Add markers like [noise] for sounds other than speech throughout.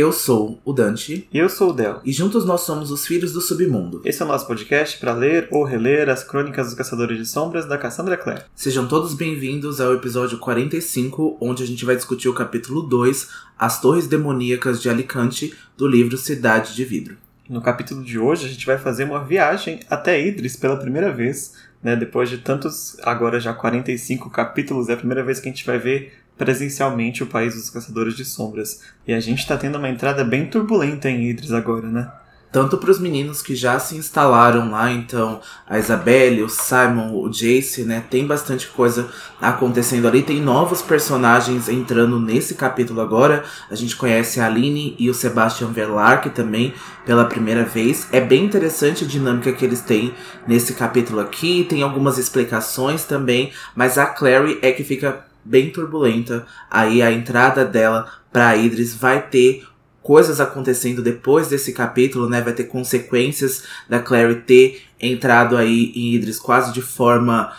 Eu sou o Dante. E eu sou o Del. E juntos nós somos os Filhos do Submundo. Esse é o nosso podcast para ler ou reler as crônicas dos Caçadores de Sombras da Cassandra Clare. Sejam todos bem-vindos ao episódio 45, onde a gente vai discutir o capítulo 2, As Torres Demoníacas de Alicante, do livro Cidade de Vidro. No capítulo de hoje, a gente vai fazer uma viagem até Idris pela primeira vez. Né, depois de tantos, agora já 45 capítulos, é a primeira vez que a gente vai ver presencialmente o país dos caçadores de sombras. E a gente tá tendo uma entrada bem turbulenta em Idris agora, né? Tanto para os meninos que já se instalaram lá, então a Isabelle, o Simon, o Jace, né? Tem bastante coisa acontecendo ali. Tem novos personagens entrando nesse capítulo agora. A gente conhece a Aline e o Sebastian Verlark também pela primeira vez. É bem interessante a dinâmica que eles têm nesse capítulo aqui. Tem algumas explicações também, mas a Clary é que fica bem turbulenta. Aí a entrada dela para Idris vai ter coisas acontecendo depois desse capítulo, né? Vai ter consequências da Clary ter entrado aí em Idris quase de forma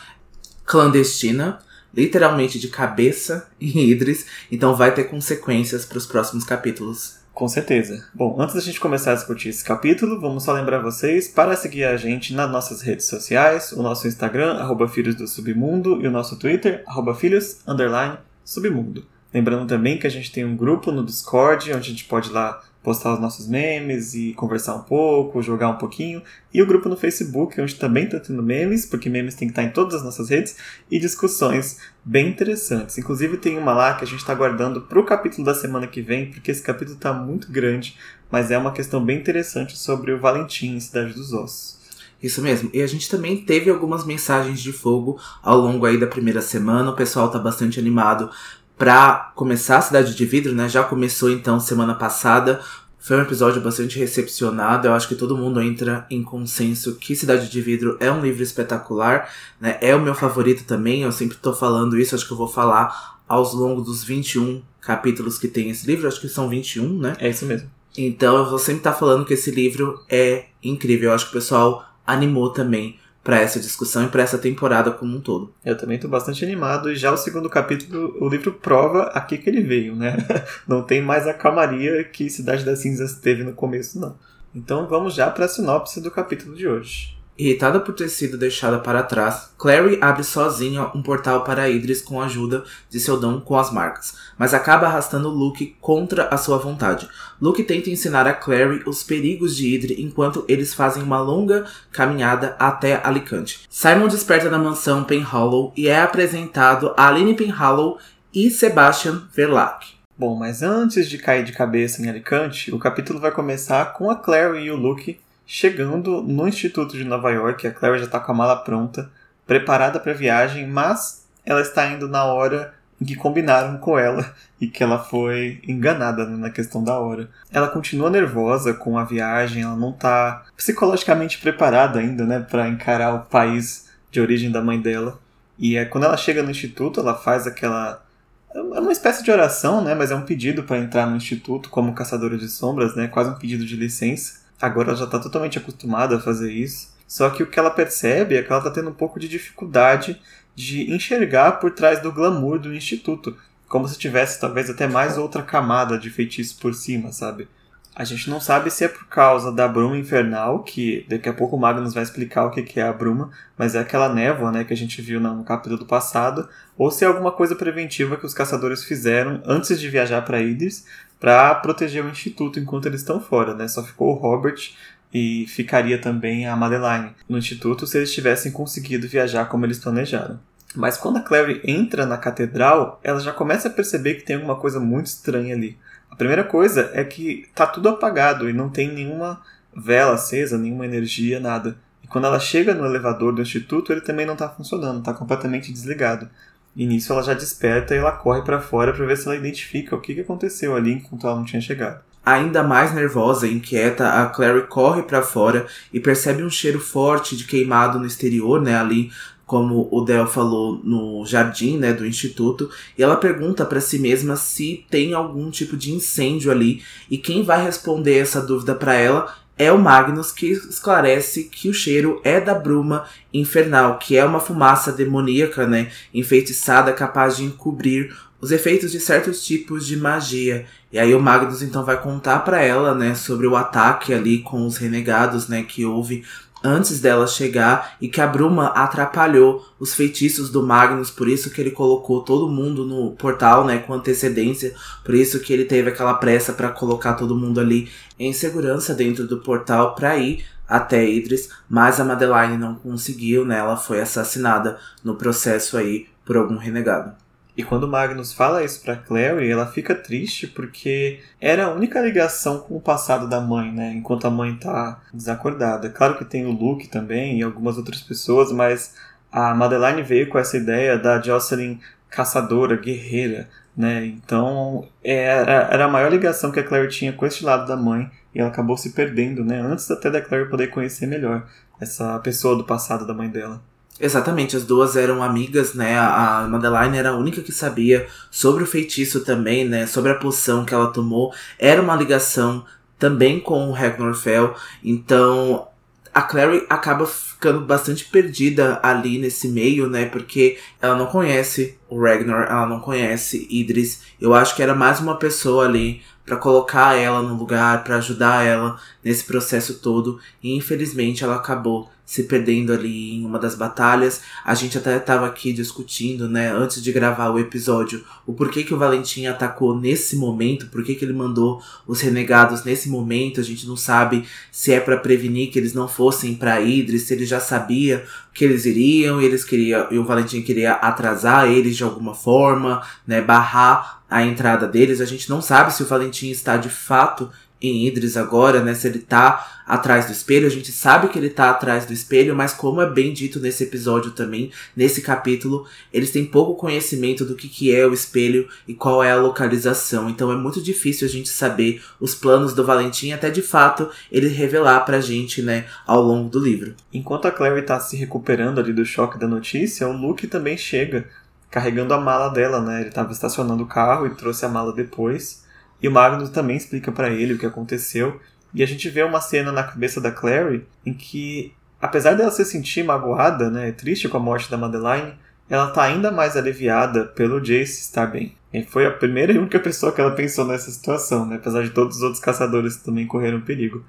clandestina, literalmente de cabeça em Idris. Então vai ter consequências para os próximos capítulos. Com certeza. Bom, antes da gente começar a discutir esse capítulo, vamos só lembrar vocês para seguir a gente nas nossas redes sociais, o nosso Instagram, arroba Filhos do Submundo, e o nosso Twitter, arroba Filhos, underline, Submundo. Lembrando também que a gente tem um grupo no Discord, onde a gente pode ir lá postar os nossos memes e conversar um pouco, jogar um pouquinho. E o grupo no Facebook, onde também está tendo memes, porque memes tem que estar em todas as nossas redes, e discussões bem interessantes. Inclusive tem uma lá que a gente está guardando para o capítulo da semana que vem, porque esse capítulo está muito grande, mas é uma questão bem interessante sobre o Valentim em Cidade dos Ossos. Isso mesmo. E a gente também teve algumas mensagens de fogo ao longo aí da primeira semana. O pessoal tá bastante animado para começar a Cidade de Vidro, né? Já começou então semana passada. Foi um episódio bastante recepcionado. Eu acho que todo mundo entra em consenso que Cidade de Vidro é um livro espetacular, né? É o meu favorito também. Eu sempre tô falando isso, acho que eu vou falar aos longos dos 21 capítulos que tem esse livro. Acho que são 21, né? É isso mesmo. Então eu vou sempre estar tá falando que esse livro é incrível. Eu acho que o pessoal animou também para essa discussão e para essa temporada como um todo. Eu também estou bastante animado e já o segundo capítulo, o livro prova aqui que ele veio, né? [laughs] Não tem mais a calmaria que Cidade das Cinzas teve no começo, não. Então vamos já para a sinopse do capítulo de hoje. Irritada por ter sido deixada para trás, Clary abre sozinha um portal para Idris com a ajuda de seu dom com as marcas, mas acaba arrastando Luke contra a sua vontade. Luke tenta ensinar a Clary os perigos de Idris enquanto eles fazem uma longa caminhada até Alicante. Simon desperta na mansão Penhallow e é apresentado a Aline Penhallow e Sebastian Verlac. Bom, mas antes de cair de cabeça em Alicante, o capítulo vai começar com a Clary e o Luke Chegando no Instituto de Nova York, a Claire já está com a mala pronta, preparada para a viagem, mas ela está indo na hora em que combinaram com ela e que ela foi enganada né, na questão da hora. Ela continua nervosa com a viagem, ela não está psicologicamente preparada ainda, né, para encarar o país de origem da mãe dela. E é quando ela chega no instituto, ela faz aquela é uma espécie de oração, né, mas é um pedido para entrar no instituto como caçadora de sombras, né, quase um pedido de licença. Agora ela já está totalmente acostumada a fazer isso. Só que o que ela percebe é que ela está tendo um pouco de dificuldade de enxergar por trás do glamour do instituto, como se tivesse talvez até mais outra camada de feitiço por cima, sabe? A gente não sabe se é por causa da bruma infernal, que daqui a pouco o Magnus vai explicar o que é a bruma, mas é aquela névoa né, que a gente viu no capítulo passado, ou se é alguma coisa preventiva que os caçadores fizeram antes de viajar para Idris para proteger o instituto enquanto eles estão fora, né? Só ficou o Robert e ficaria também a Madeline no instituto se eles tivessem conseguido viajar como eles planejaram. Mas quando a Clary entra na catedral, ela já começa a perceber que tem alguma coisa muito estranha ali. A primeira coisa é que tá tudo apagado e não tem nenhuma vela acesa, nenhuma energia, nada. E quando ela chega no elevador do instituto, ele também não está funcionando, está completamente desligado. E nisso ela já desperta e ela corre para fora para ver se ela identifica o que, que aconteceu ali enquanto ela não tinha chegado. Ainda mais nervosa e inquieta, a Clary corre para fora e percebe um cheiro forte de queimado no exterior, né, ali como o Del falou no jardim, né, do instituto, e ela pergunta para si mesma se tem algum tipo de incêndio ali, e quem vai responder essa dúvida para ela é o Magnus que esclarece que o cheiro é da bruma infernal, que é uma fumaça demoníaca, né, enfeitiçada capaz de encobrir os efeitos de certos tipos de magia. E aí o Magnus então vai contar para ela, né, sobre o ataque ali com os renegados, né, que houve antes dela chegar e que a Bruma atrapalhou os feitiços do Magnus, por isso que ele colocou todo mundo no portal, né, com antecedência, por isso que ele teve aquela pressa para colocar todo mundo ali em segurança dentro do portal para ir até Idris, mas a Madeline não conseguiu, né? Ela foi assassinada no processo aí por algum renegado. E quando Magnus fala isso para Clary, ela fica triste porque era a única ligação com o passado da mãe, né? Enquanto a mãe tá desacordada. Claro que tem o Luke também e algumas outras pessoas, mas a Madeline veio com essa ideia da Jocelyn caçadora, guerreira, né? Então era, era a maior ligação que a Clary tinha com esse lado da mãe e ela acabou se perdendo, né? Antes até da Clary poder conhecer melhor essa pessoa do passado da mãe dela. Exatamente, as duas eram amigas, né? A Madeline era a única que sabia sobre o feitiço também, né? Sobre a poção que ela tomou. Era uma ligação também com o Ragnar Fell. Então, a Clary acaba ficando bastante perdida ali nesse meio, né? Porque ela não conhece o Ragnar, ela não conhece Idris. Eu acho que era mais uma pessoa ali para colocar ela no lugar, para ajudar ela nesse processo todo. E infelizmente ela acabou se perdendo ali em uma das batalhas. A gente até estava aqui discutindo, né, antes de gravar o episódio, o porquê que o Valentim atacou nesse momento, por que ele mandou os renegados nesse momento. A gente não sabe se é para prevenir que eles não fossem para Idris, se ele já sabia que eles iriam, eles queria, e o Valentim queria atrasar eles de alguma forma, né, barrar a entrada deles. A gente não sabe se o Valentim está de fato em Idris agora, né? Se ele tá atrás do espelho, a gente sabe que ele tá atrás do espelho, mas como é bem dito nesse episódio também, nesse capítulo, eles têm pouco conhecimento do que, que é o espelho e qual é a localização. Então é muito difícil a gente saber os planos do Valentim, até de fato ele revelar pra gente, né, ao longo do livro. Enquanto a Clary tá se recuperando ali do choque da notícia, o Luke também chega carregando a mala dela, né? Ele tava estacionando o carro e trouxe a mala depois. E o Magnus também explica para ele o que aconteceu. E a gente vê uma cena na cabeça da Clary em que, apesar dela se sentir magoada, né, triste com a morte da Madeline, ela tá ainda mais aliviada pelo Jace estar bem. E foi a primeira e única pessoa que ela pensou nessa situação, né, apesar de todos os outros caçadores também correram perigo.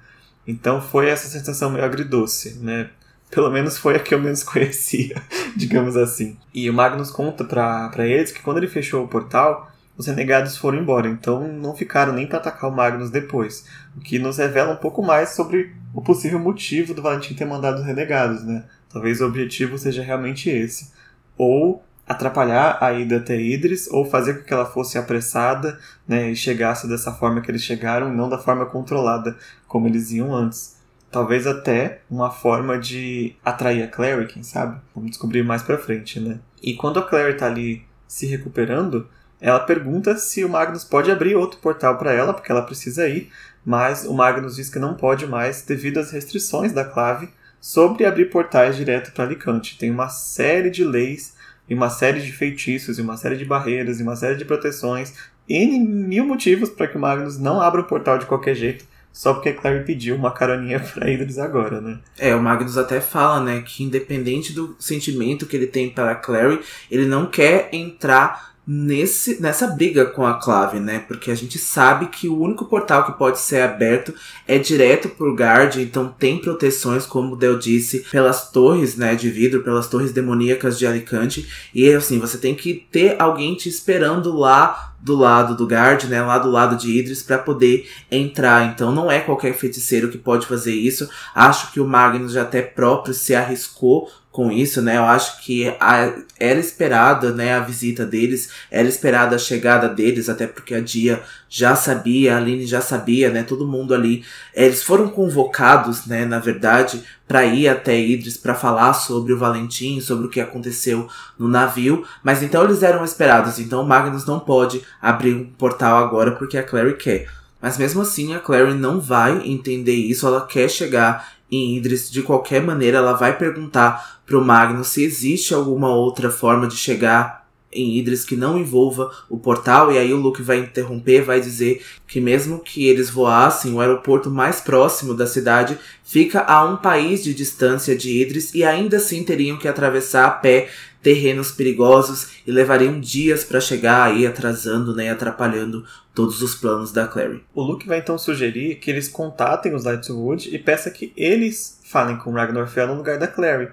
Então foi essa sensação meio agridoce, né? Pelo menos foi a que eu menos [laughs] conhecia, digamos assim. E o Magnus conta para eles que quando ele fechou o portal, os renegados foram embora, então não ficaram nem para atacar o Magnus depois. O que nos revela um pouco mais sobre o possível motivo do Valentim ter mandado os renegados, né? Talvez o objetivo seja realmente esse. Ou atrapalhar a ida até Idris, ou fazer com que ela fosse apressada né, e chegasse dessa forma que eles chegaram, não da forma controlada como eles iam antes. Talvez até uma forma de atrair a Clary, quem sabe? Vamos descobrir mais pra frente, né? E quando a Clary tá ali se recuperando, ela pergunta se o Magnus pode abrir outro portal para ela, porque ela precisa ir, mas o Magnus diz que não pode mais devido às restrições da clave sobre abrir portais direto para Alicante. Tem uma série de leis e uma série de feitiços e uma série de barreiras e uma série de proteções e mil motivos para que o Magnus não abra o portal de qualquer jeito só porque a Clary pediu uma caroninha [laughs] pra Idris agora, né? É, o Magnus até fala, né, que independente do sentimento que ele tem para a Clary, ele não quer entrar nesse, nessa briga com a clave, né? Porque a gente sabe que o único portal que pode ser aberto é direto por Guard, então tem proteções, como o Del disse, pelas torres, né, de vidro, pelas torres demoníacas de Alicante. E assim, você tem que ter alguém te esperando lá do lado do Guard, né, lá do lado de Idris para poder entrar. Então não é qualquer feiticeiro que pode fazer isso. Acho que o Magnus já até próprio se arriscou com isso, né? Eu acho que a, era esperada, né, a visita deles, era esperada a chegada deles, até porque a Dia já sabia, a Aline já sabia, né? Todo mundo ali, eles foram convocados, né, na verdade, para ir até Idris para falar sobre o Valentim, sobre o que aconteceu no navio, mas então eles eram esperados. Então o Magnus não pode abrir um portal agora porque a Clary quer. Mas mesmo assim, a Clary não vai entender isso, ela quer chegar em Idris de qualquer maneira, ela vai perguntar pro Magnus se existe alguma outra forma de chegar em Idris que não envolva o portal, e aí o Luke vai interromper, vai dizer que mesmo que eles voassem, o aeroporto mais próximo da cidade fica a um país de distância de Idris e ainda assim teriam que atravessar a pé terrenos perigosos e levariam dias para chegar aí atrasando, né, atrapalhando todos os planos da Clary. O Luke vai então sugerir que eles contatem os Lightwood e peça que eles falem com Ragnar Fell no lugar da Clary.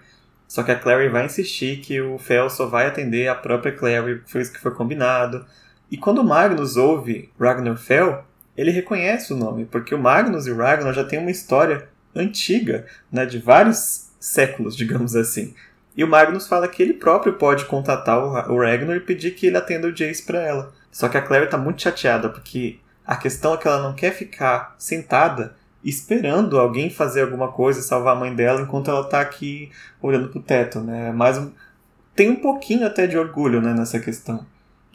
Só que a Clary vai insistir que o Fel só vai atender a própria Clary, foi isso que foi combinado. E quando o Magnus ouve Ragnar Fel, ele reconhece o nome, porque o Magnus e o Ragnar já têm uma história antiga, né, de vários séculos, digamos assim. E o Magnus fala que ele próprio pode contatar o Ragnar e pedir que ele atenda o Jace para ela. Só que a Clary tá muito chateada, porque a questão é que ela não quer ficar sentada esperando alguém fazer alguma coisa, salvar a mãe dela, enquanto ela tá aqui olhando pro teto, né? Mas tem um pouquinho até de orgulho, né, nessa questão.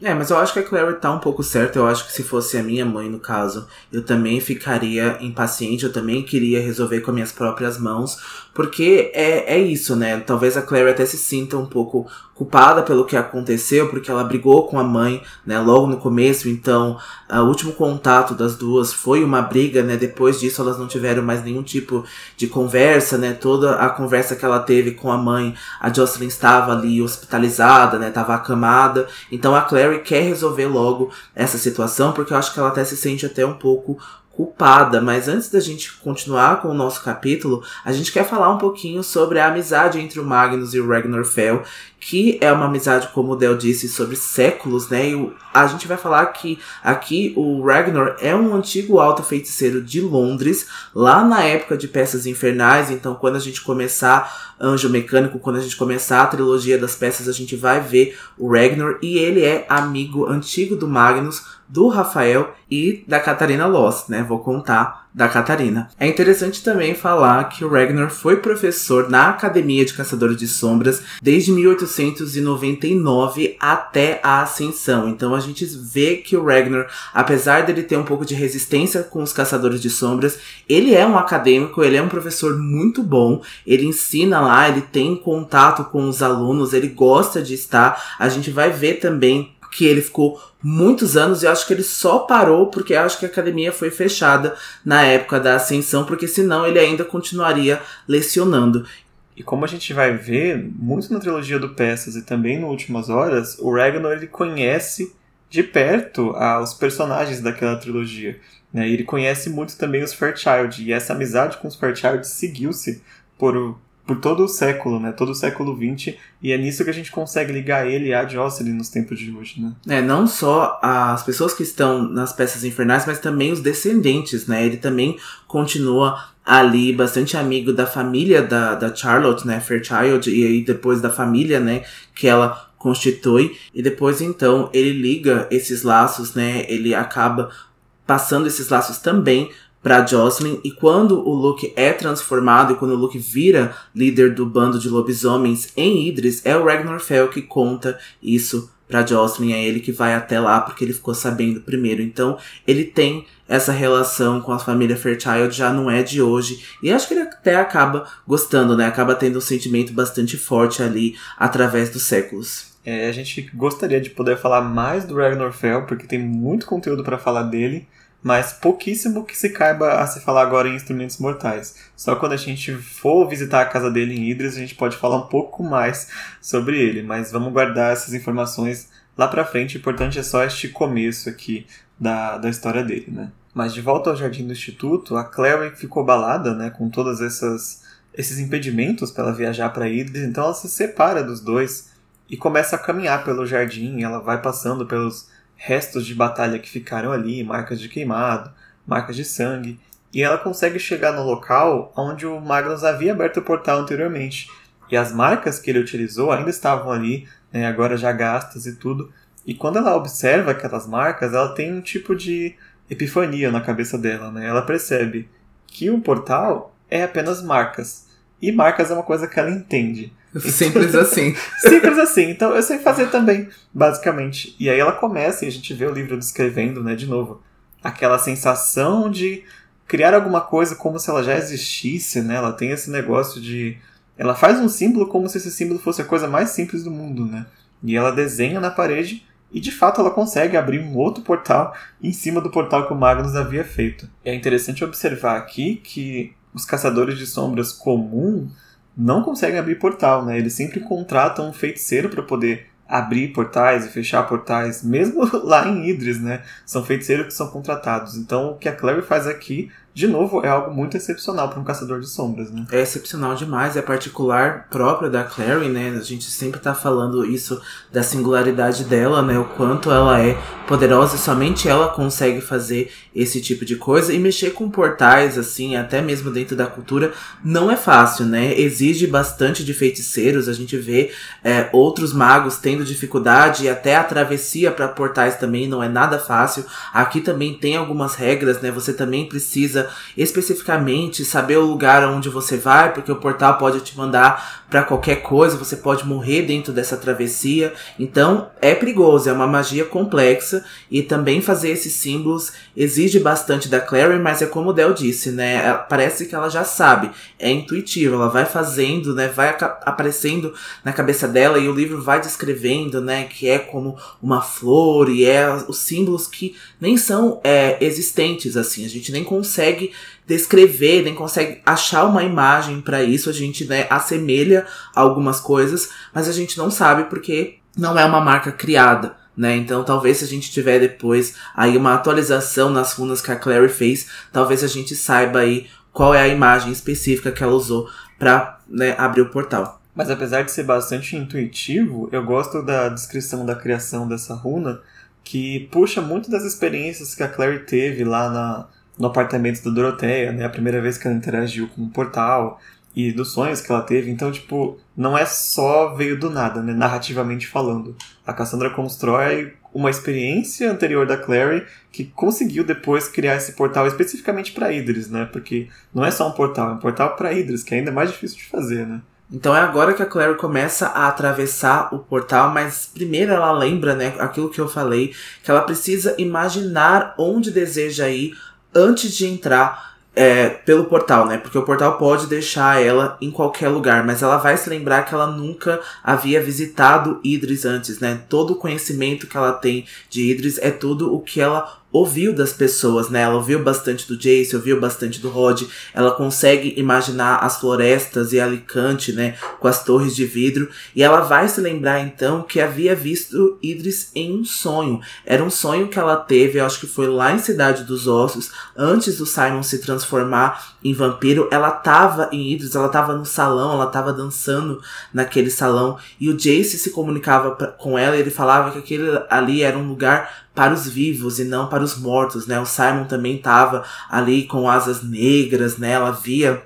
É, mas eu acho que a Clary tá um pouco certa. Eu acho que se fosse a minha mãe, no caso, eu também ficaria impaciente, eu também queria resolver com as minhas próprias mãos. Porque é, é isso, né? Talvez a Clary até se sinta um pouco culpada pelo que aconteceu, porque ela brigou com a mãe, né, logo no começo, então o último contato das duas foi uma briga, né, depois disso elas não tiveram mais nenhum tipo de conversa, né, toda a conversa que ela teve com a mãe, a Jocelyn estava ali hospitalizada, né, estava acamada, então a Clary quer resolver logo essa situação, porque eu acho que ela até se sente até um pouco culpada, mas antes da gente continuar com o nosso capítulo, a gente quer falar um pouquinho sobre a amizade entre o Magnus e o Ragnar Fell, que é uma amizade, como o Del disse, sobre séculos, né? E a gente vai falar que aqui o Ragnar é um antigo alto feiticeiro de Londres, lá na época de Peças Infernais, então quando a gente começar Anjo Mecânico, quando a gente começar a trilogia das peças, a gente vai ver o Ragnar e ele é amigo antigo do Magnus, do Rafael e da Catarina Loss, né? Vou contar da Catarina. É interessante também falar que o Ragnar foi professor na Academia de Caçadores de Sombras desde 1899 até a Ascensão. Então a gente vê que o Ragnar, apesar dele ter um pouco de resistência com os Caçadores de Sombras, ele é um acadêmico, ele é um professor muito bom, ele ensina lá, ele tem contato com os alunos, ele gosta de estar. A gente vai ver também que ele ficou muitos anos e acho que ele só parou porque acho que a academia foi fechada na época da ascensão, porque senão ele ainda continuaria lecionando. E como a gente vai ver, muito na trilogia do Peças e também no Últimas Horas, o Ragnar ele conhece de perto ah, os personagens daquela trilogia. Né? E ele conhece muito também os Fairchild, e essa amizade com os Fairchild seguiu-se por por todo o século, né? Todo o século XX, e é nisso que a gente consegue ligar ele a Jocelyn nos tempos de hoje, né? É, não só as pessoas que estão nas peças infernais, mas também os descendentes, né? Ele também continua ali bastante amigo da família da, da Charlotte, né? Fairchild, e aí depois da família, né? Que ela constitui, e depois então ele liga esses laços, né? Ele acaba passando esses laços também para Jocelyn e quando o Luke é transformado e quando o Luke vira líder do bando de lobisomens em Idris, é o Ragnar Fell que conta isso para Jocelyn, é ele que vai até lá porque ele ficou sabendo primeiro. Então, ele tem essa relação com a família Fairchild já não é de hoje. E acho que ele até acaba gostando, né? Acaba tendo um sentimento bastante forte ali através dos séculos. É, a gente gostaria de poder falar mais do Ragnar Fell, porque tem muito conteúdo para falar dele mas pouquíssimo que se caiba a se falar agora em Instrumentos Mortais. Só quando a gente for visitar a casa dele em Idris, a gente pode falar um pouco mais sobre ele, mas vamos guardar essas informações lá pra frente. O importante é só este começo aqui da, da história dele, né? Mas de volta ao jardim do instituto, a Clary ficou balada, né, com todas essas esses impedimentos para ela viajar para Idris, então ela se separa dos dois e começa a caminhar pelo jardim, ela vai passando pelos restos de batalha que ficaram ali, marcas de queimado, marcas de sangue, e ela consegue chegar no local onde o Magnus havia aberto o portal anteriormente. E as marcas que ele utilizou ainda estavam ali, né, agora já gastas e tudo. E quando ela observa aquelas marcas, ela tem um tipo de epifania na cabeça dela. Né? Ela percebe que um portal é apenas marcas. E marcas é uma coisa que ela entende. [laughs] Simples assim. Simples assim. Então eu sei fazer também, basicamente. E aí ela começa e a gente vê o livro descrevendo, né, de novo, aquela sensação de criar alguma coisa como se ela já existisse, né? Ela tem esse negócio de ela faz um símbolo como se esse símbolo fosse a coisa mais simples do mundo, né? E ela desenha na parede e de fato ela consegue abrir um outro portal em cima do portal que o Magnus havia feito. É interessante observar aqui que os caçadores de sombras comum não conseguem abrir portal, né? Eles sempre contratam um feiticeiro para poder abrir portais e fechar portais, mesmo [laughs] lá em Idris, né? São feiticeiros que são contratados. Então, o que a Clary faz aqui de novo, é algo muito excepcional para um caçador de sombras, né? É excepcional demais, é particular própria da Clary, né? A gente sempre tá falando isso da singularidade dela, né? O quanto ela é poderosa somente ela consegue fazer esse tipo de coisa. E mexer com portais, assim, até mesmo dentro da cultura, não é fácil, né? Exige bastante de feiticeiros, a gente vê é, outros magos tendo dificuldade e até a travessia para portais também não é nada fácil. Aqui também tem algumas regras, né? Você também precisa especificamente saber o lugar onde você vai, porque o portal pode te mandar para qualquer coisa, você pode morrer dentro dessa travessia. Então é perigoso, é uma magia complexa e também fazer esses símbolos exige bastante da Clary, mas é como o Del disse, né? Parece que ela já sabe, é intuitivo, ela vai fazendo, né? Vai aparecendo na cabeça dela e o livro vai descrevendo, né? Que é como uma flor e é os símbolos que nem são é, existentes assim, a gente nem consegue consegue descrever, nem consegue achar uma imagem para isso. A gente né, assemelha algumas coisas, mas a gente não sabe porque não é uma marca criada. Né? Então, talvez se a gente tiver depois aí uma atualização nas runas que a Clary fez, talvez a gente saiba aí qual é a imagem específica que ela usou para né, abrir o portal. Mas apesar de ser bastante intuitivo, eu gosto da descrição da criação dessa runa, que puxa muito das experiências que a Clary teve lá na, no apartamento da Doroteia, né? A primeira vez que ela interagiu com o portal e dos sonhos que ela teve. Então, tipo, não é só veio do nada, né? Narrativamente falando. A Cassandra constrói uma experiência anterior da Clary que conseguiu depois criar esse portal especificamente para Idris, né? Porque não é só um portal, é um portal para Idris, que é ainda mais difícil de fazer, né? Então é agora que a Clary começa a atravessar o portal, mas primeiro ela lembra, né, aquilo que eu falei, que ela precisa imaginar onde deseja ir antes de entrar é, pelo portal, né? Porque o portal pode deixar ela em qualquer lugar, mas ela vai se lembrar que ela nunca havia visitado Idris antes, né? Todo o conhecimento que ela tem de Idris é tudo o que ela ouviu das pessoas, né? Ela ouviu bastante do Jace, ouviu bastante do Rod. Ela consegue imaginar as florestas e Alicante, né? Com as torres de vidro. E ela vai se lembrar então que havia visto Idris em um sonho. Era um sonho que ela teve, eu acho que foi lá em Cidade dos Ossos, antes do Simon se transformar em vampiro. Ela tava em Idris, ela tava no salão, ela tava dançando naquele salão. E o Jace se comunicava com ela e ele falava que aquele ali era um lugar para os vivos e não para os mortos, né? O Simon também estava ali com asas negras, né? Ela via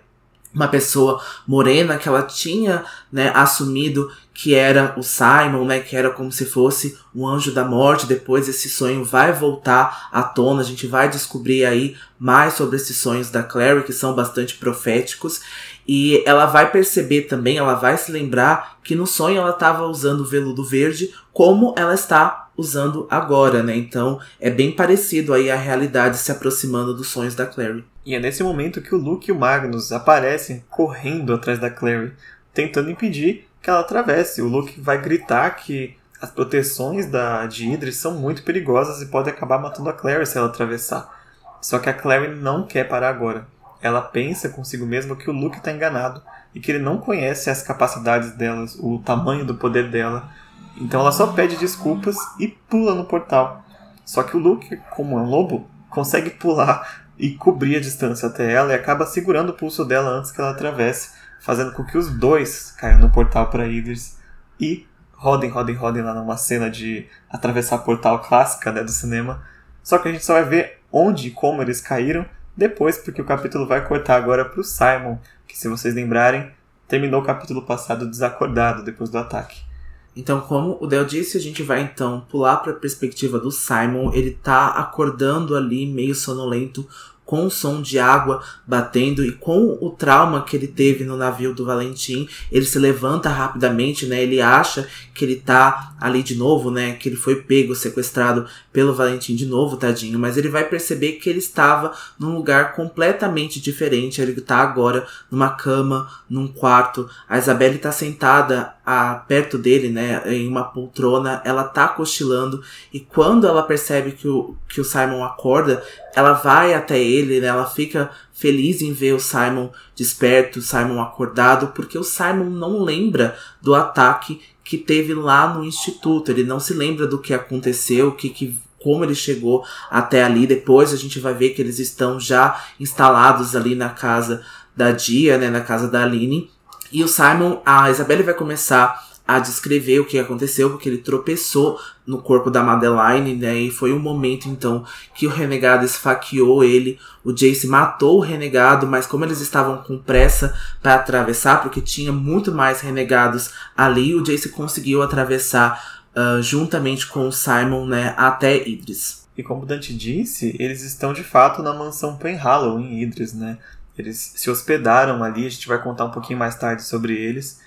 uma pessoa morena que ela tinha, né, assumido que era o Simon, né, que era como se fosse um anjo da morte. Depois esse sonho vai voltar à tona, a gente vai descobrir aí mais sobre esses sonhos da Clary, que são bastante proféticos. E ela vai perceber também, ela vai se lembrar que no sonho ela estava usando o veludo verde como ela está usando agora, né? Então é bem parecido aí a realidade se aproximando dos sonhos da Clary. E é nesse momento que o Luke e o Magnus aparecem correndo atrás da Clary, tentando impedir que ela atravesse. O Luke vai gritar que as proteções da, de Idris são muito perigosas e podem acabar matando a Clary se ela atravessar. Só que a Clary não quer parar agora ela pensa consigo mesma que o Luke está enganado e que ele não conhece as capacidades delas, o tamanho do poder dela. Então ela só pede desculpas e pula no portal. Só que o Luke, como é um lobo, consegue pular e cobrir a distância até ela e acaba segurando o pulso dela antes que ela atravesse, fazendo com que os dois caiam no portal para Idris e rodem, rodem, rodem lá numa cena de atravessar portal clássica né, do cinema. Só que a gente só vai ver onde e como eles caíram depois, porque o capítulo vai cortar agora para o Simon, que se vocês lembrarem, terminou o capítulo passado desacordado depois do ataque. Então, como o Del disse, a gente vai então pular para a perspectiva do Simon. Ele tá acordando ali, meio sonolento, com o som de água batendo e com o trauma que ele teve no navio do Valentim, ele se levanta rapidamente, né? Ele acha que ele tá ali de novo, né? Que ele foi pego, sequestrado pelo Valentim de novo, tadinho, mas ele vai perceber que ele estava num lugar completamente diferente. Ele tá agora numa cama, num quarto. A Isabelle tá sentada a, perto dele, né, em uma poltrona, ela tá cochilando e quando ela percebe que o, que o Simon acorda, ela vai até ele, né, ela fica feliz em ver o Simon desperto, o Simon acordado, porque o Simon não lembra do ataque que teve lá no instituto, ele não se lembra do que aconteceu, que, que como ele chegou até ali. Depois a gente vai ver que eles estão já instalados ali na casa da Dia, né, na casa da Aline. E o Simon, a Isabelle vai começar a descrever o que aconteceu, porque ele tropeçou no corpo da Madeline, né? E foi um momento então que o renegado esfaqueou ele. O Jace matou o renegado, mas como eles estavam com pressa para atravessar, porque tinha muito mais renegados ali, o Jace conseguiu atravessar uh, juntamente com o Simon, né, até Idris. E como Dante disse, eles estão de fato na mansão Penhallow em Idris, né? Eles se hospedaram ali, a gente vai contar um pouquinho mais tarde sobre eles.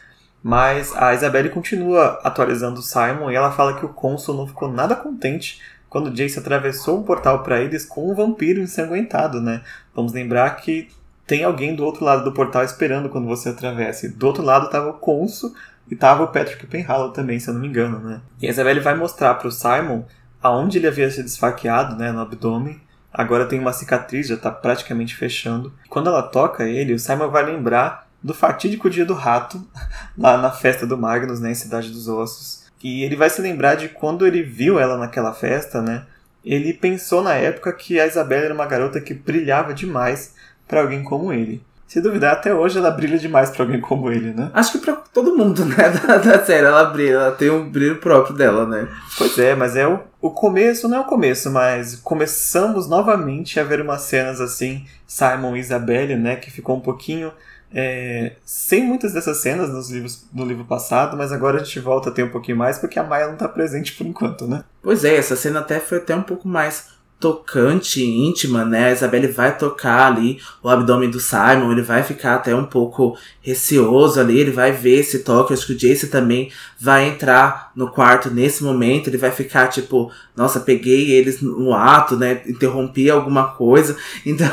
Mas a Isabelle continua atualizando Simon e ela fala que o cônsul não ficou nada contente quando Jace atravessou um portal para eles com um vampiro ensanguentado, né? Vamos lembrar que tem alguém do outro lado do portal esperando quando você atravessa. E do outro lado estava o cônsul e estava o Patrick Penhallow também, se eu não me engano, né? E a Isabelle vai mostrar para o Simon aonde ele havia sido esfaqueado, né, no abdômen, Agora tem uma cicatriz, já está praticamente fechando. Quando ela toca ele, o Simon vai lembrar do fatídico dia do rato, [laughs] lá na festa do Magnus, né, em Cidade dos Ossos. E ele vai se lembrar de quando ele viu ela naquela festa, né? Ele pensou na época que a Isabela era uma garota que brilhava demais para alguém como ele. Se duvidar, até hoje ela brilha demais pra alguém como ele, né? Acho que pra todo mundo, [laughs] né? Da, da série ela brilha, ela tem um brilho próprio dela, né? Pois é, mas é o, o começo, não é o começo, mas começamos novamente a ver umas cenas assim, Simon e Isabelle, né? Que ficou um pouquinho. É, sem muitas dessas cenas nos livros, no livro passado, mas agora a gente volta a ter um pouquinho mais porque a Maya não tá presente por enquanto, né? Pois é, essa cena até foi até um pouco mais tocante, íntima, né? A Isabelle vai tocar ali o abdômen do Simon, ele vai ficar até um pouco receoso ali, ele vai ver esse toque. Acho que o Jace também vai entrar no quarto nesse momento, ele vai ficar tipo, nossa, peguei eles no ato, né? Interrompi alguma coisa. [laughs] Então,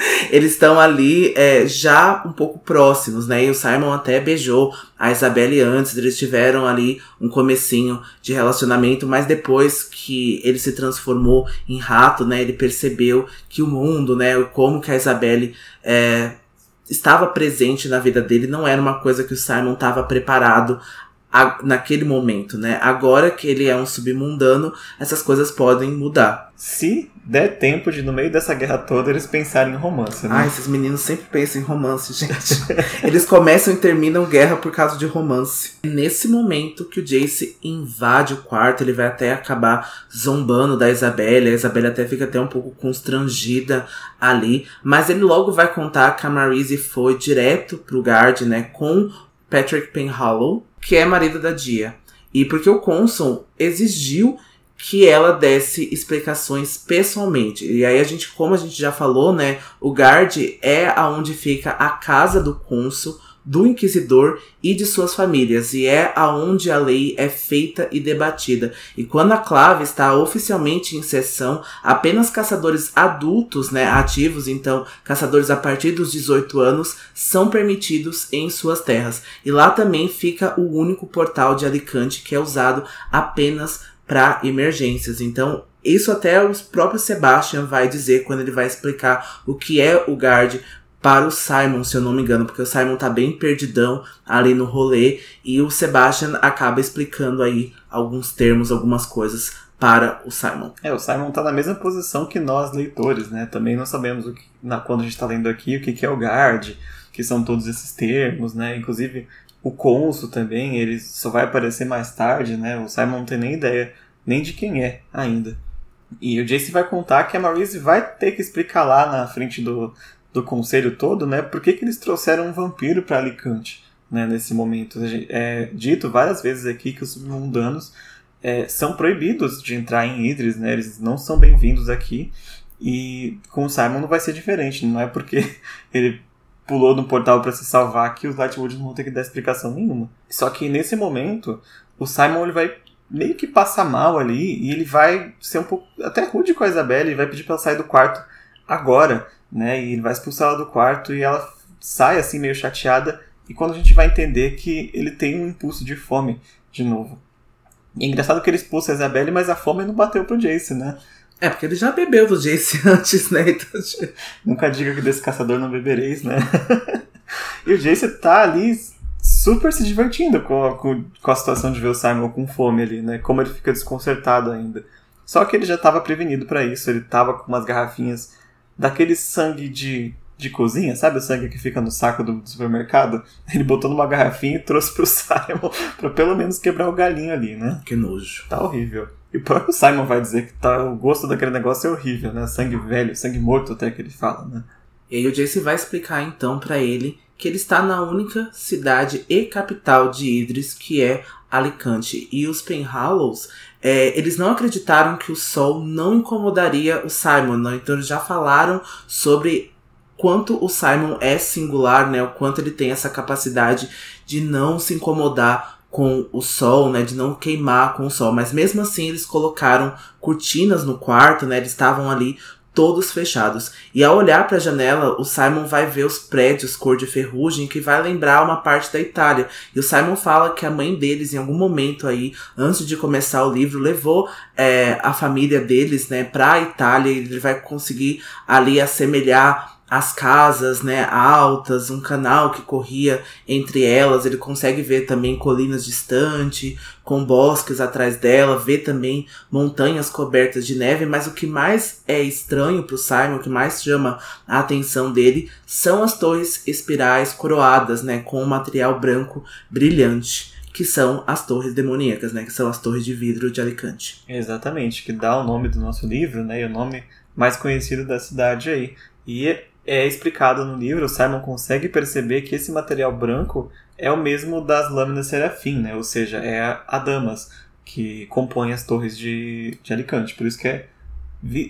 [laughs] eles estão ali é, já um pouco próximos, né? E o Simon até beijou a Isabelle antes, eles tiveram ali um comecinho de relacionamento, mas depois que ele se transformou em rato, né? Ele percebeu que o mundo, né? Como que a Isabelle é, estava presente na vida dele não era uma coisa que o Simon estava preparado a, naquele momento, né? Agora que ele é um submundano, essas coisas podem mudar. Se der tempo de, no meio dessa guerra toda, eles pensarem em romance, né? Ah, esses meninos sempre pensam em romance, [laughs] gente. eles começam e terminam guerra por causa de romance. Nesse momento que o Jace invade o quarto, ele vai até acabar zombando da Isabelle. A Isabelle até fica até um pouco constrangida ali. Mas ele logo vai contar que a Marise foi direto pro guard, né? Com Patrick Penhallow, que é marido da Dia. E porque o Consul exigiu que ela desse explicações pessoalmente. E aí a gente, como a gente já falou, né, o guard é aonde fica a casa do cônsul do inquisidor e de suas famílias, e é aonde a lei é feita e debatida. E quando a clave está oficialmente em sessão, apenas caçadores adultos, né, ativos, então caçadores a partir dos 18 anos, são permitidos em suas terras. E lá também fica o único portal de Alicante que é usado apenas para emergências. Então, isso até o próprio Sebastian vai dizer quando ele vai explicar o que é o guard para o Simon, se eu não me engano, porque o Simon tá bem perdidão ali no rolê e o Sebastian acaba explicando aí alguns termos, algumas coisas para o Simon. É, o Simon tá na mesma posição que nós, leitores, né? Também não sabemos o que, na, quando a gente está lendo aqui o que, que é o guard, que são todos esses termos, né? Inclusive o Consul também, ele só vai aparecer mais tarde, né? O Simon não tem nem ideia nem de quem é ainda. E o Jace vai contar que a Marise vai ter que explicar lá na frente do, do conselho todo, né, por que, que eles trouxeram um vampiro para Alicante, né, nesse momento. É dito várias vezes aqui que os submundanos é, são proibidos de entrar em Idris, né, eles não são bem-vindos aqui. E com o Simon não vai ser diferente, não é porque [laughs] ele pulou no portal para se salvar que os Lightwood não vão ter que dar explicação nenhuma. Só que nesse momento, o Simon ele vai meio que passar mal ali e ele vai ser um pouco até rude com a Isabelle e vai pedir para ela sair do quarto agora, né? E ele vai expulsar ela do quarto e ela sai assim meio chateada e quando a gente vai entender que ele tem um impulso de fome de novo. E é engraçado que ele expulsa a Isabelle, mas a fome não bateu pro Jace, né? É, porque ele já bebeu do Jace [laughs] antes, né? Então, Nunca diga que desse caçador não bebereis, né? [laughs] e o Jace tá ali super se divertindo com a, com, a situação de ver o Simon com fome ali, né? Como ele fica desconcertado ainda. Só que ele já estava prevenido para isso, ele tava com umas garrafinhas daquele sangue de, de cozinha, sabe o sangue que fica no saco do, do supermercado? [laughs] Ele botou numa garrafinha e trouxe pro [laughs] Simon pra pelo menos quebrar o galinho ali, né? Que nojo. Tá horrível. E o próprio Simon vai dizer que tá, o gosto daquele negócio é horrível, né? Sangue velho, sangue morto até que ele fala, né? E aí o Jace vai explicar então para ele que ele está na única cidade e capital de Idris, que é Alicante. E os Penhallows, é, eles não acreditaram que o sol não incomodaria o Simon, não? então eles já falaram sobre quanto o Simon é singular, né? O quanto ele tem essa capacidade de não se incomodar com o sol, né, de não queimar com o sol, mas mesmo assim eles colocaram cortinas no quarto, né, eles estavam ali todos fechados. E ao olhar para a janela, o Simon vai ver os prédios cor de ferrugem que vai lembrar uma parte da Itália. E o Simon fala que a mãe deles, em algum momento aí, antes de começar o livro, levou é, a família deles, né, para a Itália. E ele vai conseguir ali assemelhar as casas, né, altas, um canal que corria entre elas, ele consegue ver também colinas distantes, com bosques atrás dela, vê também montanhas cobertas de neve, mas o que mais é estranho para o Simon, o que mais chama a atenção dele, são as torres espirais coroadas, né, com um material branco brilhante que são as torres demoníacas, né? Que são as torres de vidro de Alicante. Exatamente, que dá o nome do nosso livro, né? E o nome mais conhecido da cidade aí. E é explicado no livro, Simon consegue perceber que esse material branco é o mesmo das lâminas serafim, né? Ou seja, é a damas que compõe as torres de, de Alicante. Por isso que é,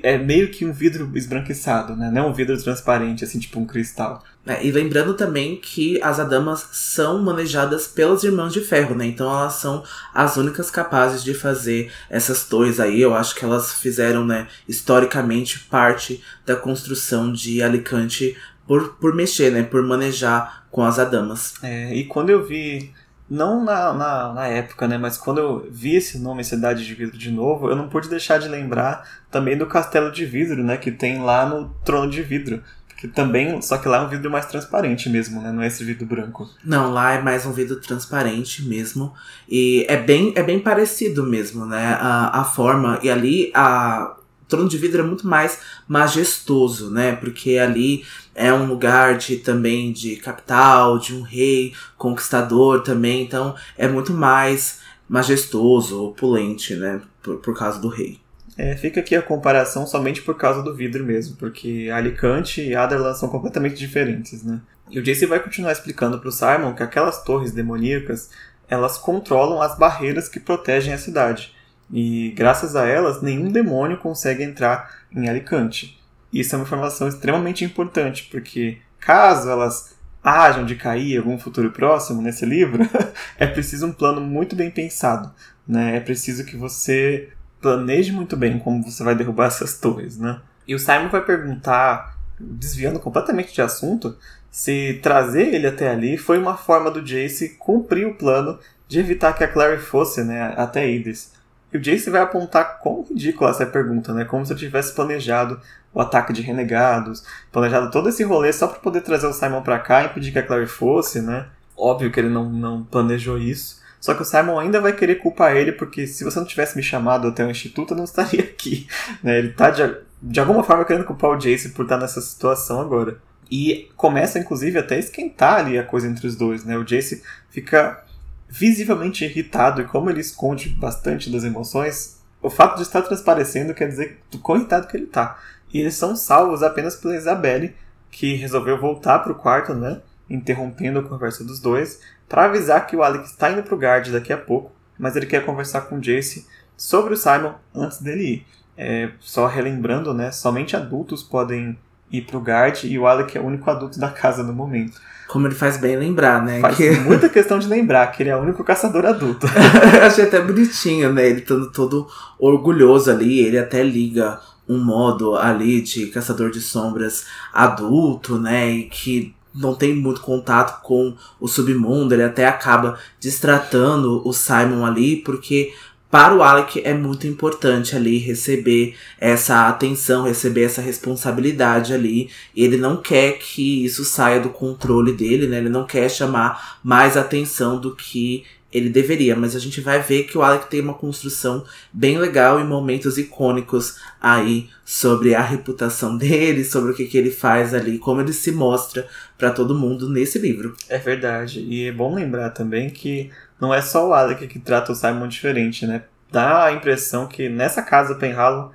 é meio que um vidro esbranquiçado, né? Não é um vidro transparente, assim, tipo um cristal. É, e lembrando também que as adamas são manejadas pelas Irmãs de Ferro, né? Então elas são as únicas capazes de fazer essas torres aí. Eu acho que elas fizeram, né, historicamente, parte da construção de Alicante por, por mexer, né? Por manejar com as adamas. É, e quando eu vi não na, na, na, época, né? Mas quando eu vi esse nome Cidade de Vidro de novo, eu não pude deixar de lembrar também do Castelo de Vidro, né? Que tem lá no Trono de Vidro. Que também, só que lá é um vidro mais transparente mesmo, né? Não é esse vidro branco. Não, lá é mais um vidro transparente mesmo. E é bem, é bem parecido mesmo, né? A, a forma. E ali a, o trono de vidro é muito mais majestoso, né? Porque ali é um lugar de também de capital, de um rei conquistador também. Então é muito mais majestoso, opulente, né? Por, por causa do rei. É, fica aqui a comparação somente por causa do vidro mesmo, porque Alicante e Aderlan são completamente diferentes, né? E o Jace vai continuar explicando para o Simon que aquelas torres demoníacas elas controlam as barreiras que protegem a cidade. E graças a elas, nenhum demônio consegue entrar em Alicante. Isso é uma informação extremamente importante, porque caso elas hajam de cair em algum futuro próximo nesse livro, [laughs] é preciso um plano muito bem pensado. Né? É preciso que você planeje muito bem como você vai derrubar [laughs] essas torres, né? E o Simon vai perguntar, desviando completamente de assunto, se trazer ele até ali foi uma forma do Jace cumprir o plano de evitar que a Clary fosse, né, até Idris. E o Jace vai apontar quão ridícula essa pergunta, né? Como se eu tivesse planejado o ataque de renegados, planejado todo esse rolê só para poder trazer o Simon para cá e impedir que a Clary fosse, né? Óbvio que ele não, não planejou isso. Só que o Simon ainda vai querer culpar ele, porque se você não tivesse me chamado até o instituto, eu não estaria aqui. [laughs] Né? Ele tá de, de alguma forma querendo culpar o Jace por estar nessa situação agora. E começa, inclusive, até a esquentar ali a coisa entre os dois, né? O Jace fica visivelmente irritado, e como ele esconde bastante das emoções, o fato de estar transparecendo quer dizer do quão irritado que ele tá. E eles são salvos apenas pela Isabelle, que resolveu voltar pro quarto, né? Interrompendo a conversa dos dois, para avisar que o Alec está indo pro guard daqui a pouco, mas ele quer conversar com o Jace sobre o Simon antes dele ir. é, só relembrando, né, somente adultos podem ir pro Guard e o Alec é o único adulto da casa no momento. Como ele faz bem lembrar, né? Faz que... [laughs] muita questão de lembrar que ele é o único caçador adulto. [laughs] Achei até bonitinho, né? Ele estando todo orgulhoso ali, ele até liga um modo ali de caçador de sombras adulto, né? E que não tem muito contato com o submundo, ele até acaba destratando o Simon ali, porque para o Alec é muito importante ali receber essa atenção, receber essa responsabilidade ali. Ele não quer que isso saia do controle dele, né? Ele não quer chamar mais atenção do que ele deveria, mas a gente vai ver que o Alec tem uma construção bem legal e momentos icônicos aí sobre a reputação dele, sobre o que, que ele faz ali, como ele se mostra para todo mundo nesse livro. É verdade, e é bom lembrar também que não é só o Alec que trata o Simon diferente, né? Dá a impressão que nessa casa Penhallow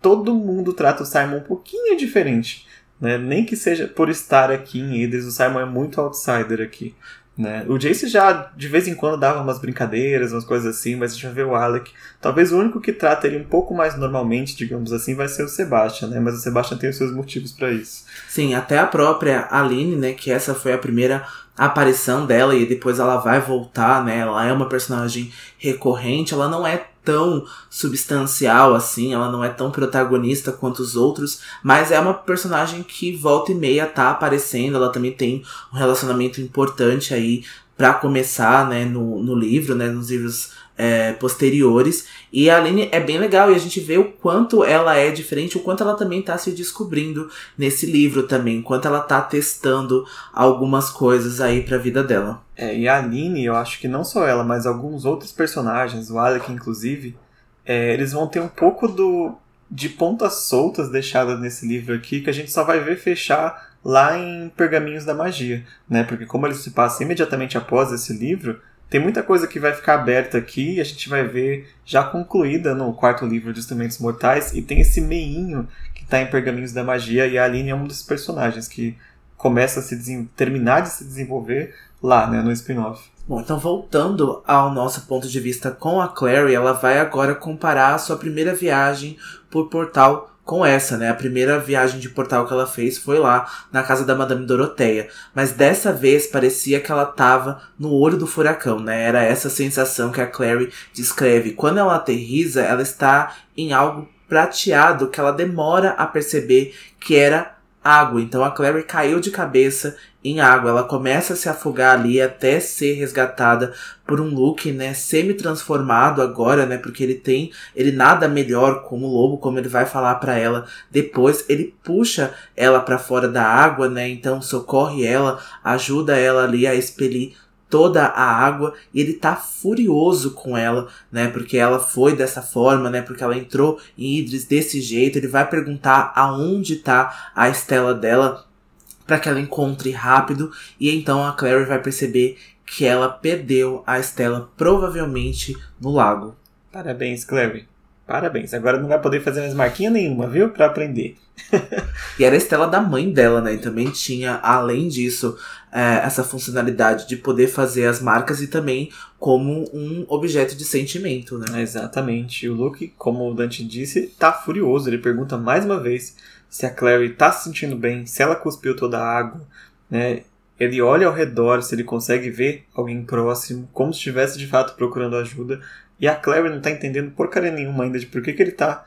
todo mundo trata o Simon um pouquinho diferente. Né? Nem que seja por estar aqui em Idris, o Simon é muito outsider aqui. Né? O Jace já de vez em quando dava umas brincadeiras, umas coisas assim, mas a gente vê o Alec. Talvez o único que trata ele um pouco mais normalmente, digamos assim, vai ser o Sebastian, né? Mas o Sebastian tem os seus motivos para isso. Sim, até a própria Aline, né? Que essa foi a primeira aparição dela e depois ela vai voltar, né? Ela é uma personagem recorrente, ela não é tão substancial assim, ela não é tão protagonista quanto os outros, mas é uma personagem que volta e meia tá aparecendo, ela também tem um relacionamento importante aí para começar, né, no, no livro, né, nos livros é, posteriores. E a Aline é bem legal e a gente vê o quanto ela é diferente, o quanto ela também tá se descobrindo nesse livro também, enquanto ela tá testando algumas coisas aí pra vida dela. É, e a Aline, eu acho que não só ela, mas alguns outros personagens, o Alec inclusive, é, eles vão ter um pouco do de pontas soltas deixadas nesse livro aqui que a gente só vai ver fechar lá em Pergaminhos da Magia, né? Porque como ele se passa imediatamente após esse livro, tem muita coisa que vai ficar aberta aqui e a gente vai ver já concluída no quarto livro de Instrumentos Mortais e tem esse meinho que está em Pergaminhos da Magia e a Aline é um dos personagens que começa a se terminar de se desenvolver lá, né, no spin-off. Bom, então voltando ao nosso ponto de vista com a Clary, ela vai agora comparar a sua primeira viagem por portal com essa, né? A primeira viagem de portal que ela fez foi lá na casa da Madame Doroteia. Mas dessa vez parecia que ela tava no olho do furacão, né? Era essa sensação que a Clary descreve. Quando ela aterriza, ela está em algo prateado que ela demora a perceber que era água. Então a Clary caiu de cabeça em água. Ela começa a se afogar ali até ser resgatada por um Luke, né, semi-transformado agora, né, porque ele tem, ele nada melhor como lobo, como ele vai falar para ela depois. Ele puxa ela para fora da água, né, então socorre ela, ajuda ela ali a expelir toda a água e ele tá furioso com ela, né? Porque ela foi dessa forma, né? Porque ela entrou em Idris desse jeito. Ele vai perguntar aonde tá a estela dela para que ela encontre rápido e então a Clary vai perceber que ela perdeu a Estela provavelmente no lago. Parabéns, Clary. Parabéns. Agora não vai poder fazer mais marquinha nenhuma, viu? Para aprender. [laughs] e era a Estela da mãe dela, né? E também tinha, além disso, é, essa funcionalidade de poder fazer as marcas e também como um objeto de sentimento, né? Exatamente. O Luke, como o Dante disse, tá furioso. Ele pergunta mais uma vez se a Clary tá se sentindo bem, se ela cuspiu toda a água, né? Ele olha ao redor se ele consegue ver alguém próximo, como se estivesse de fato procurando ajuda. E a Clary não tá entendendo porcaria nenhuma ainda de por que, que ele tá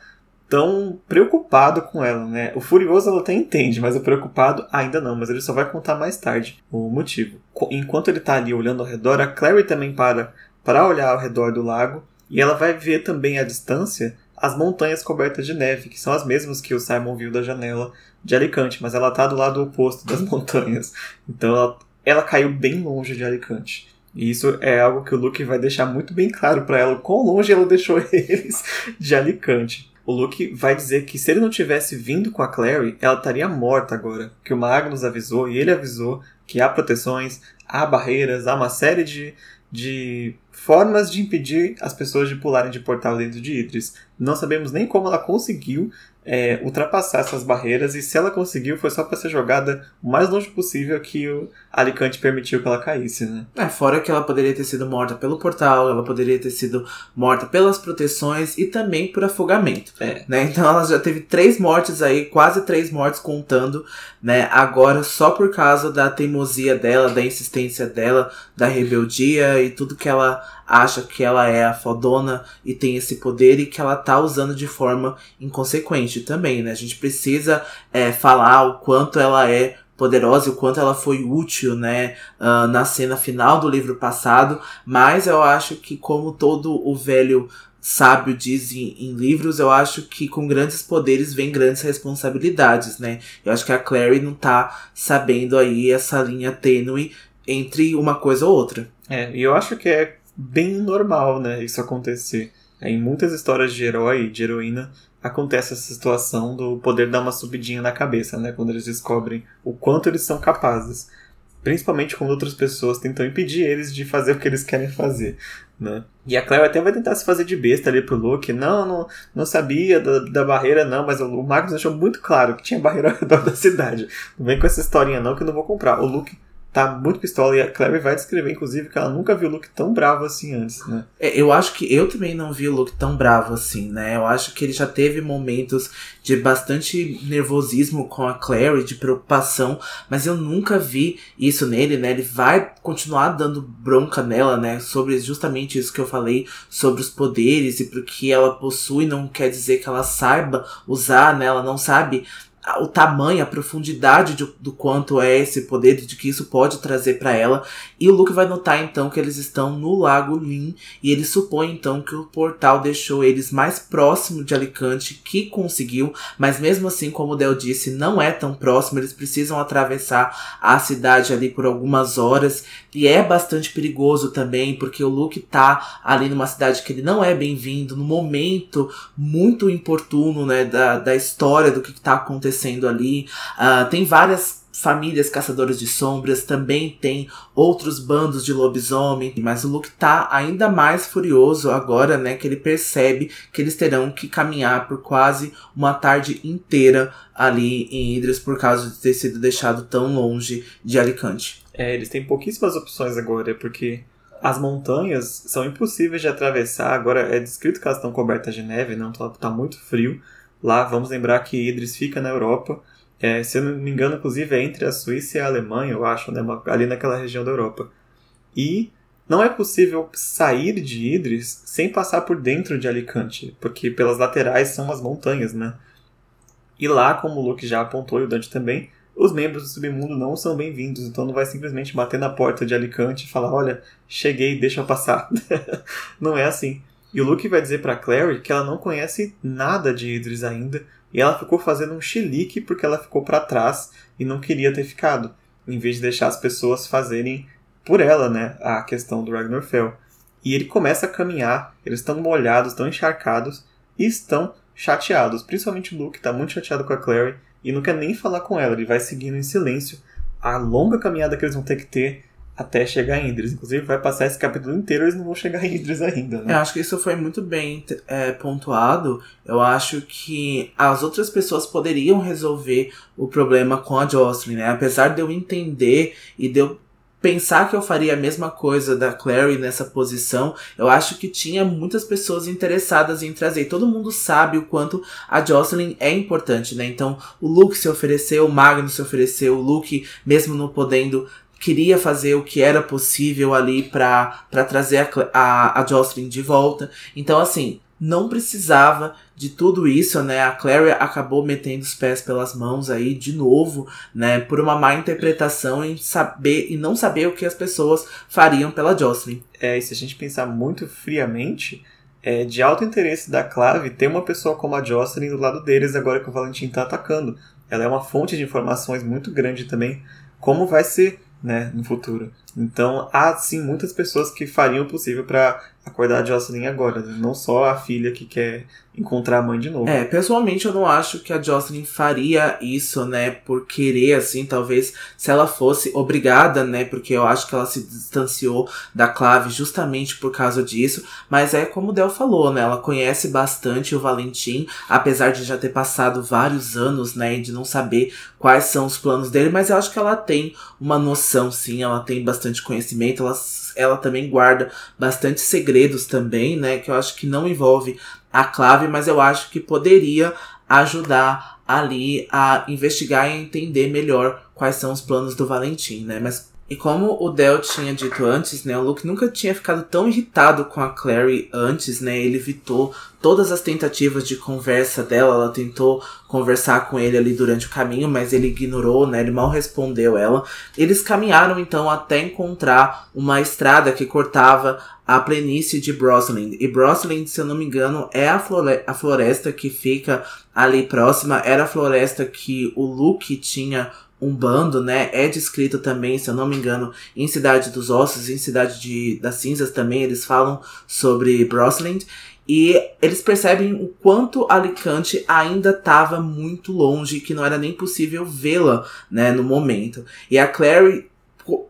tão preocupado com ela, né? O Furioso ela até entende, mas o preocupado ainda não, mas ele só vai contar mais tarde o motivo. Enquanto ele tá ali olhando ao redor, a Clary também para para olhar ao redor do lago e ela vai ver também à distância as montanhas cobertas de neve, que são as mesmas que o Simon viu da janela de Alicante, mas ela tá do lado oposto das [laughs] montanhas. Então ela, ela caiu bem longe de Alicante. E isso é algo que o Luke vai deixar muito bem claro para ela, quão longe ela [laughs] deixou eles de Alicante o Luke vai dizer que se ele não tivesse vindo com a Clary, ela estaria morta agora. Que o Magnus avisou e ele avisou que há proteções, há barreiras, há uma série de, de formas de impedir as pessoas de pularem de portal dentro de Idris. Não sabemos nem como ela conseguiu é, ultrapassar essas barreiras e se ela conseguiu foi só para ser jogada o mais longe possível que o Alicante permitiu que ela caísse, né? É, fora que ela poderia ter sido morta pelo portal, ela poderia ter sido morta pelas proteções e também por afogamento, é. né? Então ela já teve três mortes aí, quase três mortes contando, né? Agora só por causa da teimosia dela, da insistência dela, da rebeldia e tudo que ela acha que ela é a fodona e tem esse poder e que ela tá usando de forma inconsequente também, né? A gente precisa é, falar o quanto ela é poderosa e o quanto ela foi útil, né, uh, na cena final do livro passado, mas eu acho que como todo o velho sábio diz em, em, livros, eu acho que com grandes poderes vem grandes responsabilidades, né? Eu acho que a Clary não tá sabendo aí essa linha tênue entre uma coisa ou outra. É, e eu acho que é bem normal, né, isso acontecer. Em muitas histórias de herói e de heroína acontece essa situação do poder dar uma subidinha na cabeça, né, quando eles descobrem o quanto eles são capazes. Principalmente quando outras pessoas tentam impedir eles de fazer o que eles querem fazer, né? E a Claire até vai tentar se fazer de besta ali pro Luke. Não, não, não sabia da, da barreira, não, mas o Magnus deixou muito claro que tinha barreira ao redor da cidade. Não vem com essa historinha, não, que eu não vou comprar. O Luke tá muito pistola. E a Clary vai descrever, inclusive, que ela nunca viu o Luke tão bravo assim antes, né? É, eu acho que eu também não vi o Luke tão bravo assim, né? Eu acho que ele já teve momentos de bastante nervosismo com a Clary, de preocupação, mas eu nunca vi isso nele, né? Ele vai continuar dando bronca nela, né? Sobre justamente isso que eu falei, sobre os poderes e porque ela possui, não quer dizer que ela saiba usar, né? Ela não sabe o tamanho, a profundidade de, do quanto é esse poder, de que isso pode trazer para ela. E o Luke vai notar então que eles estão no Lago Lin e ele supõe então que o portal deixou eles mais próximo de Alicante, que conseguiu, mas mesmo assim, como o Del disse, não é tão próximo, eles precisam atravessar a cidade ali por algumas horas e é bastante perigoso também, porque o Luke tá ali numa cidade que ele não é bem-vindo, no momento muito importuno, né, da, da história do que, que tá acontecendo acontecendo ali. Uh, tem várias famílias caçadoras de sombras, também tem outros bandos de lobisomem, mas o Luke tá ainda mais furioso agora, né, que ele percebe que eles terão que caminhar por quase uma tarde inteira ali em Idris por causa de ter sido deixado tão longe de Alicante. É, eles têm pouquíssimas opções agora, porque as montanhas são impossíveis de atravessar. Agora é descrito que elas estão cobertas de neve, não tá, tá muito frio. Lá, vamos lembrar que Idris fica na Europa. É, se eu não me engano, inclusive, é entre a Suíça e a Alemanha, eu acho, né, ali naquela região da Europa. E não é possível sair de Idris sem passar por dentro de Alicante, porque pelas laterais são as montanhas, né? E lá, como o Luke já apontou e o Dante também, os membros do submundo não são bem-vindos, então não vai simplesmente bater na porta de Alicante e falar: olha, cheguei, deixa eu passar. [laughs] não é assim. E o Luke vai dizer para Clary que ela não conhece nada de Idris ainda e ela ficou fazendo um chilique porque ela ficou para trás e não queria ter ficado, em vez de deixar as pessoas fazerem por ela, né, a questão do Ragnar Fell. E ele começa a caminhar, eles estão molhados, estão encharcados e estão chateados. Principalmente o Luke está muito chateado com a Clary e não quer nem falar com ela, ele vai seguindo em silêncio a longa caminhada que eles vão ter que ter até chegar em Idris. Inclusive, vai passar esse capítulo inteiro eles não vão chegar em Idris ainda, né? Eu acho que isso foi muito bem é, pontuado. Eu acho que as outras pessoas poderiam resolver o problema com a Jocelyn, né? Apesar de eu entender e de eu pensar que eu faria a mesma coisa da Clary nessa posição, eu acho que tinha muitas pessoas interessadas em trazer. Todo mundo sabe o quanto a Jocelyn é importante, né? Então, o Luke se ofereceu, o Magnus se ofereceu, o Luke, mesmo não podendo, queria fazer o que era possível ali para trazer a, a, a Jocelyn de volta. Então, assim, não precisava de tudo isso, né? A Clary acabou metendo os pés pelas mãos aí de novo, né? Por uma má interpretação em saber e não saber o que as pessoas fariam pela Jocelyn. É, e se a gente pensar muito friamente, é de alto interesse da Clave ter uma pessoa como a Jocelyn do lado deles agora que o Valentim tá atacando. Ela é uma fonte de informações muito grande também. Como vai ser né, no futuro. Então, há sim muitas pessoas que fariam o possível para acordar a Jocelyn agora, né? não só a filha que quer encontrar a mãe de novo. É, pessoalmente eu não acho que a Jocelyn faria isso, né, por querer, assim, talvez se ela fosse obrigada, né, porque eu acho que ela se distanciou da Clave justamente por causa disso, mas é como o Del falou, né, ela conhece bastante o Valentim, apesar de já ter passado vários anos, né, de não saber quais são os planos dele, mas eu acho que ela tem uma noção, sim, ela tem bastante conhecimento, ela, ela também guarda bastante segredos também, né, que eu acho que não envolve a clave, mas eu acho que poderia ajudar ali a investigar e entender melhor quais são os planos do Valentim, né? Mas e como o Del tinha dito antes, né, o Luke nunca tinha ficado tão irritado com a Clary antes, né? Ele evitou todas as tentativas de conversa dela, ela tentou conversar com ele ali durante o caminho, mas ele ignorou, né? Ele mal respondeu ela. Eles caminharam então até encontrar uma estrada que cortava a planície de Brosland. E Brosland, se eu não me engano, é a, flore a floresta que fica ali próxima. Era a floresta que o Luke tinha um bando, né? É descrito também, se eu não me engano, em Cidade dos Ossos, em Cidade de, das Cinzas também, eles falam sobre Brosland. E eles percebem o quanto Alicante ainda estava muito longe, que não era nem possível vê-la, né, no momento. E a Clary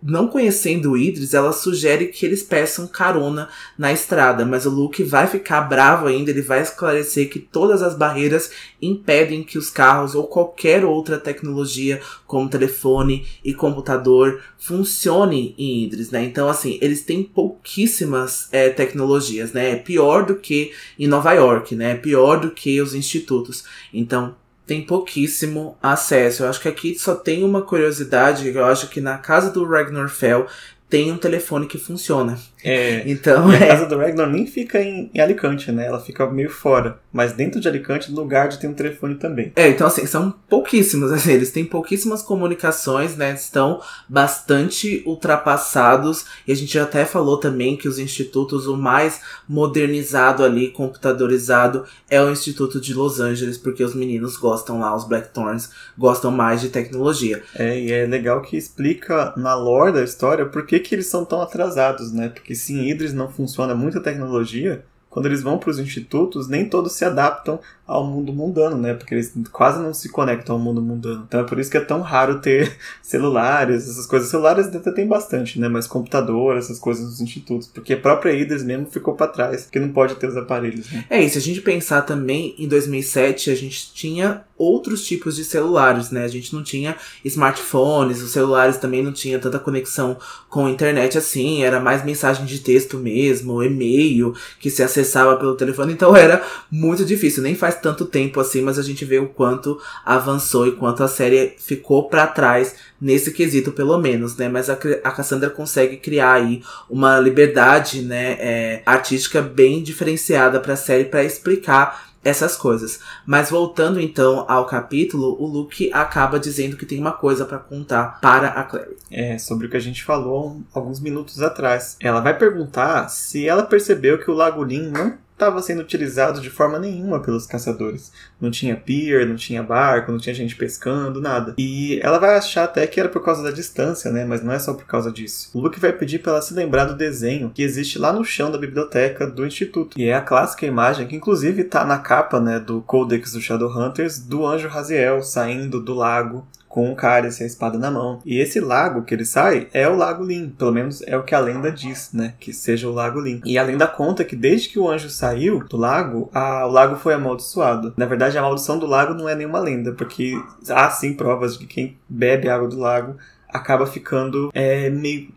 não conhecendo o Idris, ela sugere que eles peçam carona na estrada, mas o Luke vai ficar bravo ainda, ele vai esclarecer que todas as barreiras impedem que os carros ou qualquer outra tecnologia, como telefone e computador, funcione em Idris, né? Então, assim, eles têm pouquíssimas é, tecnologias, né? É pior do que em Nova York, né? É pior do que os institutos. Então, tem pouquíssimo acesso. Eu acho que aqui só tem uma curiosidade, eu acho que na casa do Ragnar Fell tem um telefone que funciona. É. Então, a é... casa do Ragnar nem fica em, em, Alicante, né? Ela fica meio fora. Mas dentro de Alicante, no lugar de tem um telefone também. É, então assim, são pouquíssimos, assim, eles têm pouquíssimas comunicações, né? Estão bastante ultrapassados. E a gente já até falou também que os institutos, o mais modernizado ali, computadorizado, é o Instituto de Los Angeles, porque os meninos gostam lá, os Blackthorns, gostam mais de tecnologia. É, e é legal que explica na lore da história por que, que eles são tão atrasados, né? Porque se em Idris não funciona muita tecnologia, quando eles vão para os institutos, nem todos se adaptam ao mundo mundano, né? Porque eles quase não se conectam ao mundo mundano. Então é por isso que é tão raro ter [laughs] celulares, essas coisas. Celulares até tem bastante, né? Mas computador, essas coisas nos institutos. Porque a própria IDES mesmo ficou para trás, porque não pode ter os aparelhos. Né? É, e se a gente pensar também, em 2007 a gente tinha outros tipos de celulares, né? A gente não tinha smartphones, os celulares também não tinha tanta conexão com a internet assim, era mais mensagem de texto mesmo, e-mail que se acessava pelo telefone, então era muito difícil, nem faz tanto tempo assim, mas a gente vê o quanto avançou e quanto a série ficou para trás nesse quesito, pelo menos, né? Mas a, a Cassandra consegue criar aí uma liberdade, né, é, artística bem diferenciada para a série para explicar essas coisas. Mas voltando então ao capítulo, o Luke acaba dizendo que tem uma coisa para contar para a Clary. É, sobre o que a gente falou alguns minutos atrás. Ela vai perguntar se ela percebeu que o Lago Lin não estava sendo utilizado de forma nenhuma pelos caçadores. Não tinha pier, não tinha barco, não tinha gente pescando, nada. E ela vai achar até que era por causa da distância, né? Mas não é só por causa disso. O Luke vai pedir para ela se lembrar do desenho que existe lá no chão da biblioteca do instituto. E é a clássica imagem que inclusive está na capa, né, do Codex do Shadowhunters do anjo Raziel saindo do lago com o cálice e a espada na mão. E esse lago que ele sai é o Lago Lin, pelo menos é o que a lenda diz, né? Que seja o Lago Lin. E a lenda conta que desde que o anjo saiu do lago, a, o lago foi amaldiçoado. Na verdade, a maldição do lago não é nenhuma lenda, porque há sim provas de que quem bebe água do lago acaba ficando é, meio.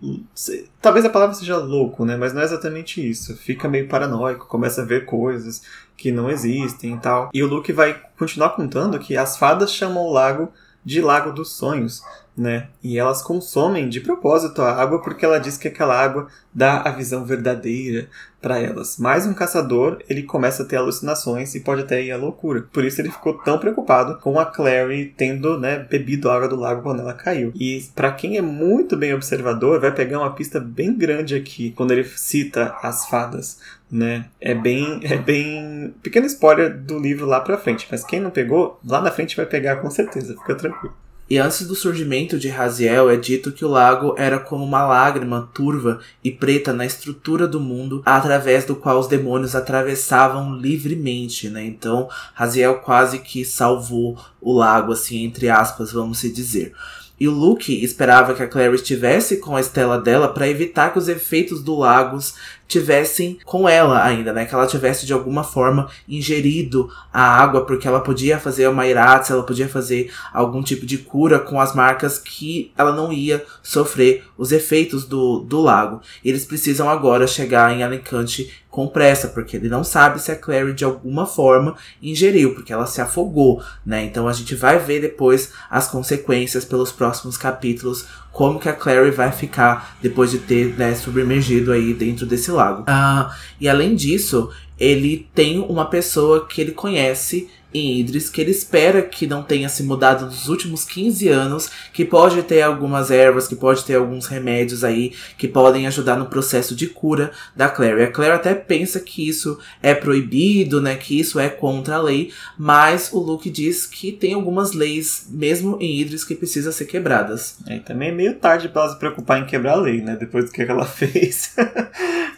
Talvez a palavra seja louco, né? Mas não é exatamente isso. Fica meio paranoico, começa a ver coisas que não existem e tal. E o Luke vai continuar contando que as fadas chamam o lago de Lago dos Sonhos, né? E elas consomem de propósito a água porque ela diz que aquela água dá a visão verdadeira para elas. Mas um caçador, ele começa a ter alucinações e pode até ir à loucura. Por isso ele ficou tão preocupado com a Clary tendo, né, bebido a água do lago quando ela caiu. E para quem é muito bem observador, vai pegar uma pista bem grande aqui quando ele cita as fadas, né? É bem é bem pequeno spoiler do livro lá para frente, mas quem não pegou, lá na frente vai pegar com certeza, fica tranquilo. E antes do surgimento de Raziel, é dito que o lago era como uma lágrima turva e preta na estrutura do mundo, através do qual os demônios atravessavam livremente, né? Então, Raziel quase que salvou o lago, assim, entre aspas, vamos se dizer. E Luke esperava que a Clary estivesse com a estela dela para evitar que os efeitos do Lagos tivessem com ela ainda, né? Que ela tivesse de alguma forma ingerido a água, porque ela podia fazer uma iratse, ela podia fazer algum tipo de cura com as marcas que ela não ia sofrer os efeitos do, do lago. E eles precisam agora chegar em Alicante com pressa, porque ele não sabe se a Clary de alguma forma ingeriu, porque ela se afogou, né? Então a gente vai ver depois as consequências pelos próximos capítulos como que a Clary vai ficar depois de ter né, submergido aí dentro desse lago. Ah, e além disso, ele tem uma pessoa que ele conhece em Idris, que ele espera que não tenha se mudado nos últimos 15 anos, que pode ter algumas ervas, que pode ter alguns remédios aí que podem ajudar no processo de cura da Clary. A Clary até pensa que isso é proibido, né, que isso é contra a lei, mas o Luke diz que tem algumas leis, mesmo em Idris, que precisam ser quebradas. É, também é meio tarde para ela se preocupar em quebrar a lei, né, depois do que ela [laughs] fez.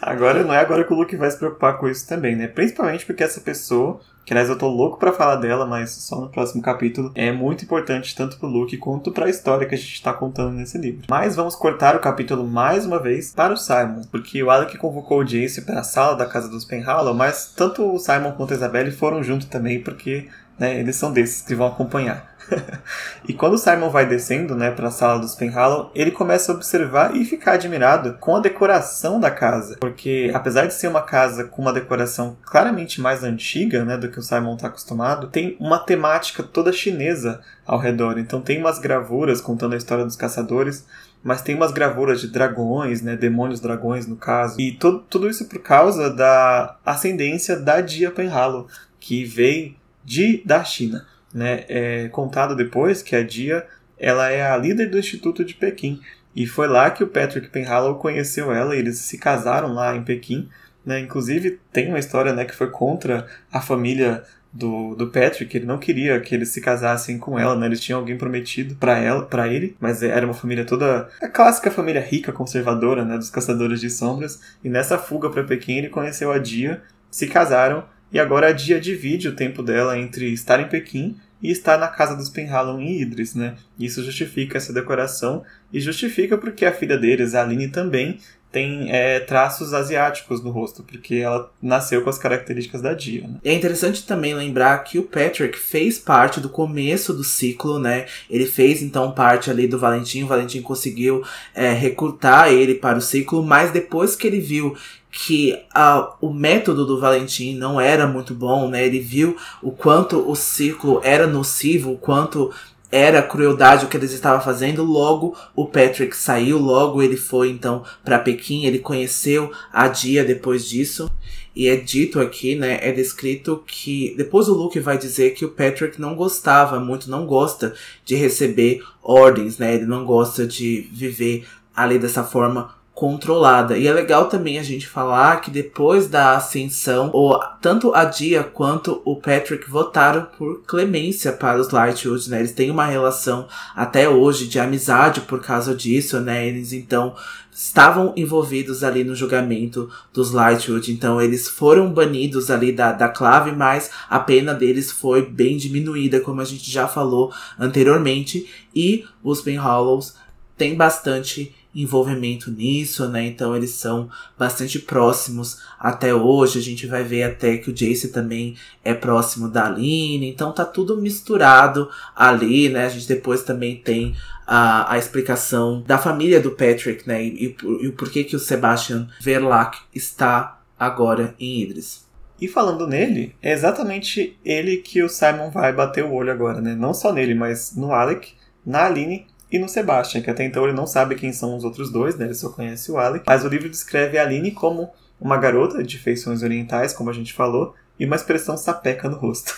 agora não é agora que o Luke vai se preocupar com isso também, né, principalmente porque essa pessoa que aliás eu tô louco para falar dela, mas só no próximo capítulo, é muito importante tanto pro Luke quanto para a história que a gente tá contando nesse livro. Mas vamos cortar o capítulo mais uma vez para o Simon, porque o Alec convocou o Jace para a sala da casa dos Penhallow, mas tanto o Simon quanto a Isabelle foram junto também, porque né, eles são desses que vão acompanhar. [laughs] e quando o Simon vai descendo, né, para a sala dos Penhallow, ele começa a observar e ficar admirado com a decoração da casa, porque apesar de ser uma casa com uma decoração claramente mais antiga, né, do que o Simon está acostumado, tem uma temática toda chinesa ao redor. Então tem umas gravuras contando a história dos caçadores, mas tem umas gravuras de dragões, né, demônios dragões no caso. E tudo, tudo isso por causa da ascendência da Dia Penhallow, que vem de da China né, é contado depois que a Dia ela é a líder do Instituto de Pequim. E foi lá que o Patrick Penhallow conheceu ela e eles se casaram lá em Pequim. Né? Inclusive, tem uma história né, que foi contra a família do, do Patrick, ele não queria que eles se casassem com ela, né? Eles tinham alguém prometido para ela, para ele, mas era uma família toda a clássica família rica, conservadora, né, dos caçadores de sombras. E nessa fuga para Pequim, ele conheceu a Dia, se casaram e agora a Dia divide o tempo dela entre estar em Pequim e estar na casa dos Penhallow em Idris, né? Isso justifica essa decoração e justifica porque a filha deles, a Aline, também tem é, traços asiáticos no rosto, porque ela nasceu com as características da Dia. Né? É interessante também lembrar que o Patrick fez parte do começo do ciclo, né? Ele fez então parte ali do Valentim, o Valentim conseguiu é, recrutar ele para o ciclo, mas depois que ele viu que a, o método do Valentim não era muito bom, né? Ele viu o quanto o ciclo era nocivo, o quanto era crueldade o que eles estavam fazendo. Logo, o Patrick saiu, logo ele foi então para Pequim, ele conheceu a Dia depois disso. E é dito aqui, né, é descrito que depois o Luke vai dizer que o Patrick não gostava muito, não gosta de receber ordens, né? Ele não gosta de viver ali dessa forma controlada. E é legal também a gente falar que depois da ascensão, o, tanto a Dia quanto o Patrick votaram por clemência para os Lightwood, né? Eles têm uma relação até hoje de amizade por causa disso, né? Eles então estavam envolvidos ali no julgamento dos Lightwood, então eles foram banidos ali da, da clave, mas a pena deles foi bem diminuída, como a gente já falou anteriormente, e os Penhallows têm bastante envolvimento nisso, né? Então eles são bastante próximos até hoje. A gente vai ver até que o Jace também é próximo da Aline. Então tá tudo misturado ali, né? A gente depois também tem a, a explicação da família do Patrick, né? E, e, e o porquê que o Sebastian Verlac está agora em Idris. E falando nele, é exatamente ele que o Simon vai bater o olho agora, né? Não só nele, mas no Alec, na Aline e no Sebastian, que até então ele não sabe quem são os outros dois, né? Ele só conhece o Alec. Mas o livro descreve a Aline como uma garota de feições orientais, como a gente falou, e uma expressão sapeca no rosto.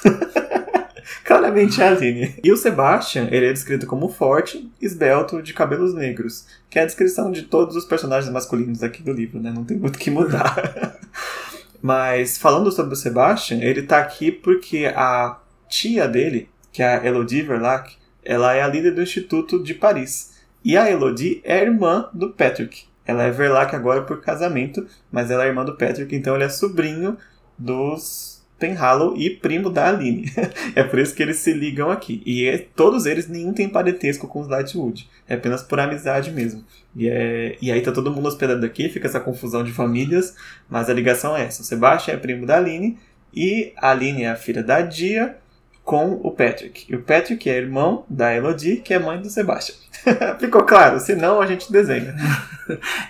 [laughs] Claramente é a Aline. E o Sebastian, ele é descrito como forte, esbelto, de cabelos negros, que é a descrição de todos os personagens masculinos aqui do livro, né? Não tem muito que mudar. [laughs] Mas falando sobre o Sebastian, ele tá aqui porque a tia dele, que é a Elodie Verlac, ela é a líder do Instituto de Paris. E a Elodie é a irmã do Patrick. Ela é Verlac agora por casamento, mas ela é irmã do Patrick, então ele é sobrinho dos Penhallow e primo da Aline. [laughs] é por isso que eles se ligam aqui. E é, todos eles, nenhum tem parentesco com os Lightwood. É apenas por amizade mesmo. E, é, e aí tá todo mundo hospedado aqui, fica essa confusão de famílias, mas a ligação é essa. O Sebastian é primo da Aline e a Aline é a filha da Dia com o Patrick. E o Patrick é irmão da Elodie, que é mãe do Sebastian. [laughs] Ficou claro? Senão a gente desenha.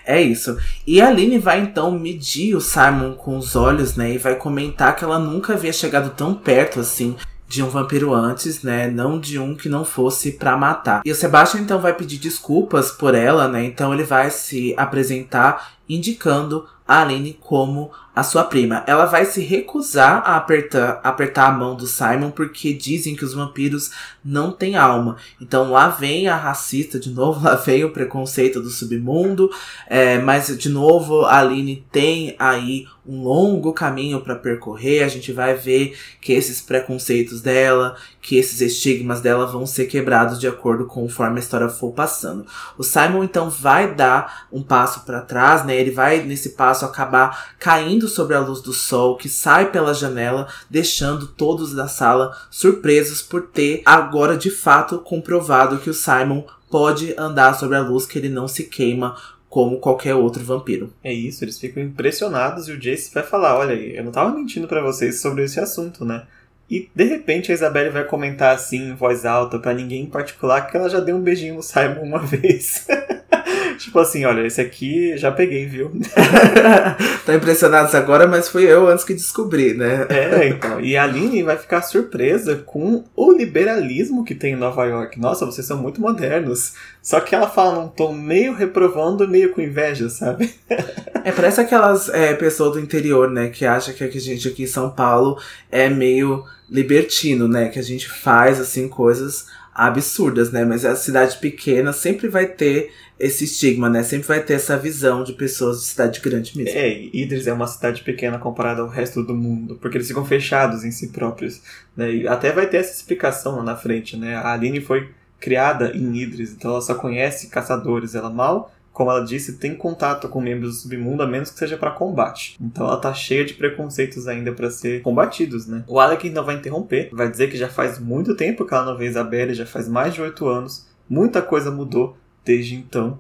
é isso. E a Aline vai então medir o Simon com os olhos, né? E vai comentar que ela nunca havia chegado tão perto assim de um vampiro antes, né? Não de um que não fosse para matar. E o Sebastian então vai pedir desculpas por ela, né? Então ele vai se apresentar indicando a Aline como a sua prima. Ela vai se recusar a apertar, apertar a mão do Simon porque dizem que os vampiros não têm alma. Então lá vem a racista de novo, [laughs] lá vem o preconceito do submundo. É, mas de novo a Aline tem aí um longo caminho para percorrer. A gente vai ver que esses preconceitos dela, que esses estigmas dela vão ser quebrados de acordo conforme a história for passando. O Simon então vai dar um passo para trás, né? Ele vai nesse passo acabar caindo sobre a luz do sol que sai pela janela, deixando todos da sala surpresos por ter agora de fato comprovado que o Simon pode andar sobre a luz, que ele não se queima como qualquer outro vampiro. É isso, eles ficam impressionados e o Jace vai falar: Olha, eu não tava mentindo para vocês sobre esse assunto, né? E de repente a Isabelle vai comentar assim em voz alta para ninguém em particular que ela já deu um beijinho no Simon uma [laughs] vez. Tipo assim, olha, esse aqui já peguei, viu? [laughs] tá impressionados agora, mas fui eu antes que descobri, né? é, então. E a Aline vai ficar surpresa com o liberalismo que tem em Nova York. Nossa, vocês são muito modernos. Só que ela fala num tom meio reprovando, meio com inveja, sabe? [laughs] é, parece aquelas é, pessoas do interior, né? Que acha que a gente aqui em São Paulo é meio libertino, né? Que a gente faz, assim, coisas absurdas, né? Mas a cidade pequena sempre vai ter esse estigma, né? Sempre vai ter essa visão de pessoas de cidade grande mesmo. É, Idris é uma cidade pequena comparada ao resto do mundo, porque eles ficam fechados em si próprios, né? E até vai ter essa explicação lá na frente, né? A Aline foi criada em Idris, então ela só conhece caçadores, ela mal como ela disse, tem contato com membros do submundo, a menos que seja para combate. Então ela tá cheia de preconceitos ainda para ser combatidos, né? O Alec ainda vai interromper, vai dizer que já faz muito tempo que ela não vê Isabelle, já faz mais de oito anos, muita coisa mudou, desde então.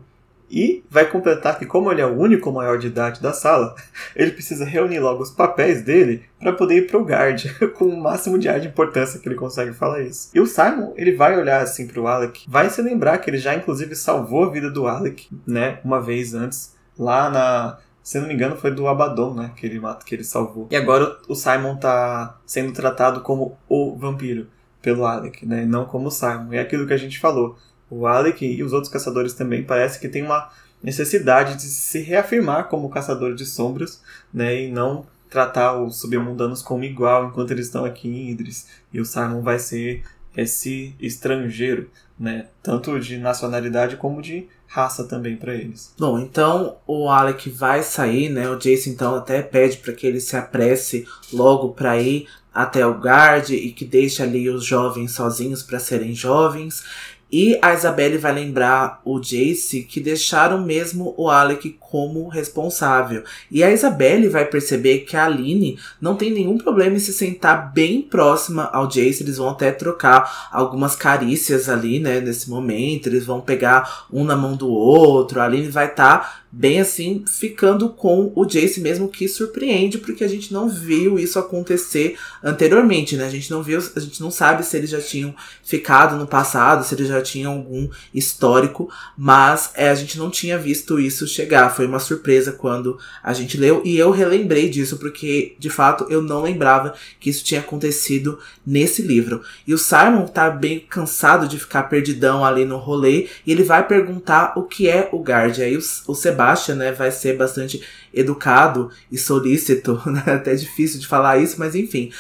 E vai completar que, como ele é o único maior de idade da sala, [laughs] ele precisa reunir logo os papéis dele para poder ir pro guard, [laughs] com o máximo de ar de importância que ele consegue falar isso. E o Simon, ele vai olhar assim pro Alec, vai se lembrar que ele já inclusive salvou a vida do Alec, né, uma vez antes, lá na. Se não me engano, foi do Abaddon, né? Que ele, que ele salvou. E agora o Simon tá sendo tratado como o vampiro pelo Alec, né? Não como o Simon. É aquilo que a gente falou o Alec e os outros caçadores também parece que tem uma necessidade de se reafirmar como caçador de sombras, né, e não tratar os submundanos como igual enquanto eles estão aqui em Idris. E o Simon vai ser esse estrangeiro, né, tanto de nacionalidade como de raça também para eles. Bom, então o Alec vai sair, né? O Jason então até pede para que ele se apresse logo para ir até o guard e que deixe ali os jovens sozinhos para serem jovens. E a Isabelle vai lembrar o Jace que deixaram mesmo o Alec como responsável. E a Isabelle vai perceber que a Aline não tem nenhum problema em se sentar bem próxima ao Jace. Eles vão até trocar algumas carícias ali, né, nesse momento. Eles vão pegar um na mão do outro. A Aline vai estar tá bem assim, ficando com o Jace mesmo, que surpreende, porque a gente não viu isso acontecer anteriormente, né? A gente não viu, a gente não sabe se eles já tinham ficado no passado, se eles já tinham algum histórico, mas é, a gente não tinha visto isso chegar. Foi uma surpresa quando a gente leu, e eu relembrei disso, porque de fato eu não lembrava que isso tinha acontecido nesse livro. E o Simon tá bem cansado de ficar perdidão ali no rolê, e ele vai perguntar o que é o Guard. Aí o, o né, vai ser bastante educado e solícito, [laughs] né? até difícil de falar isso, mas enfim.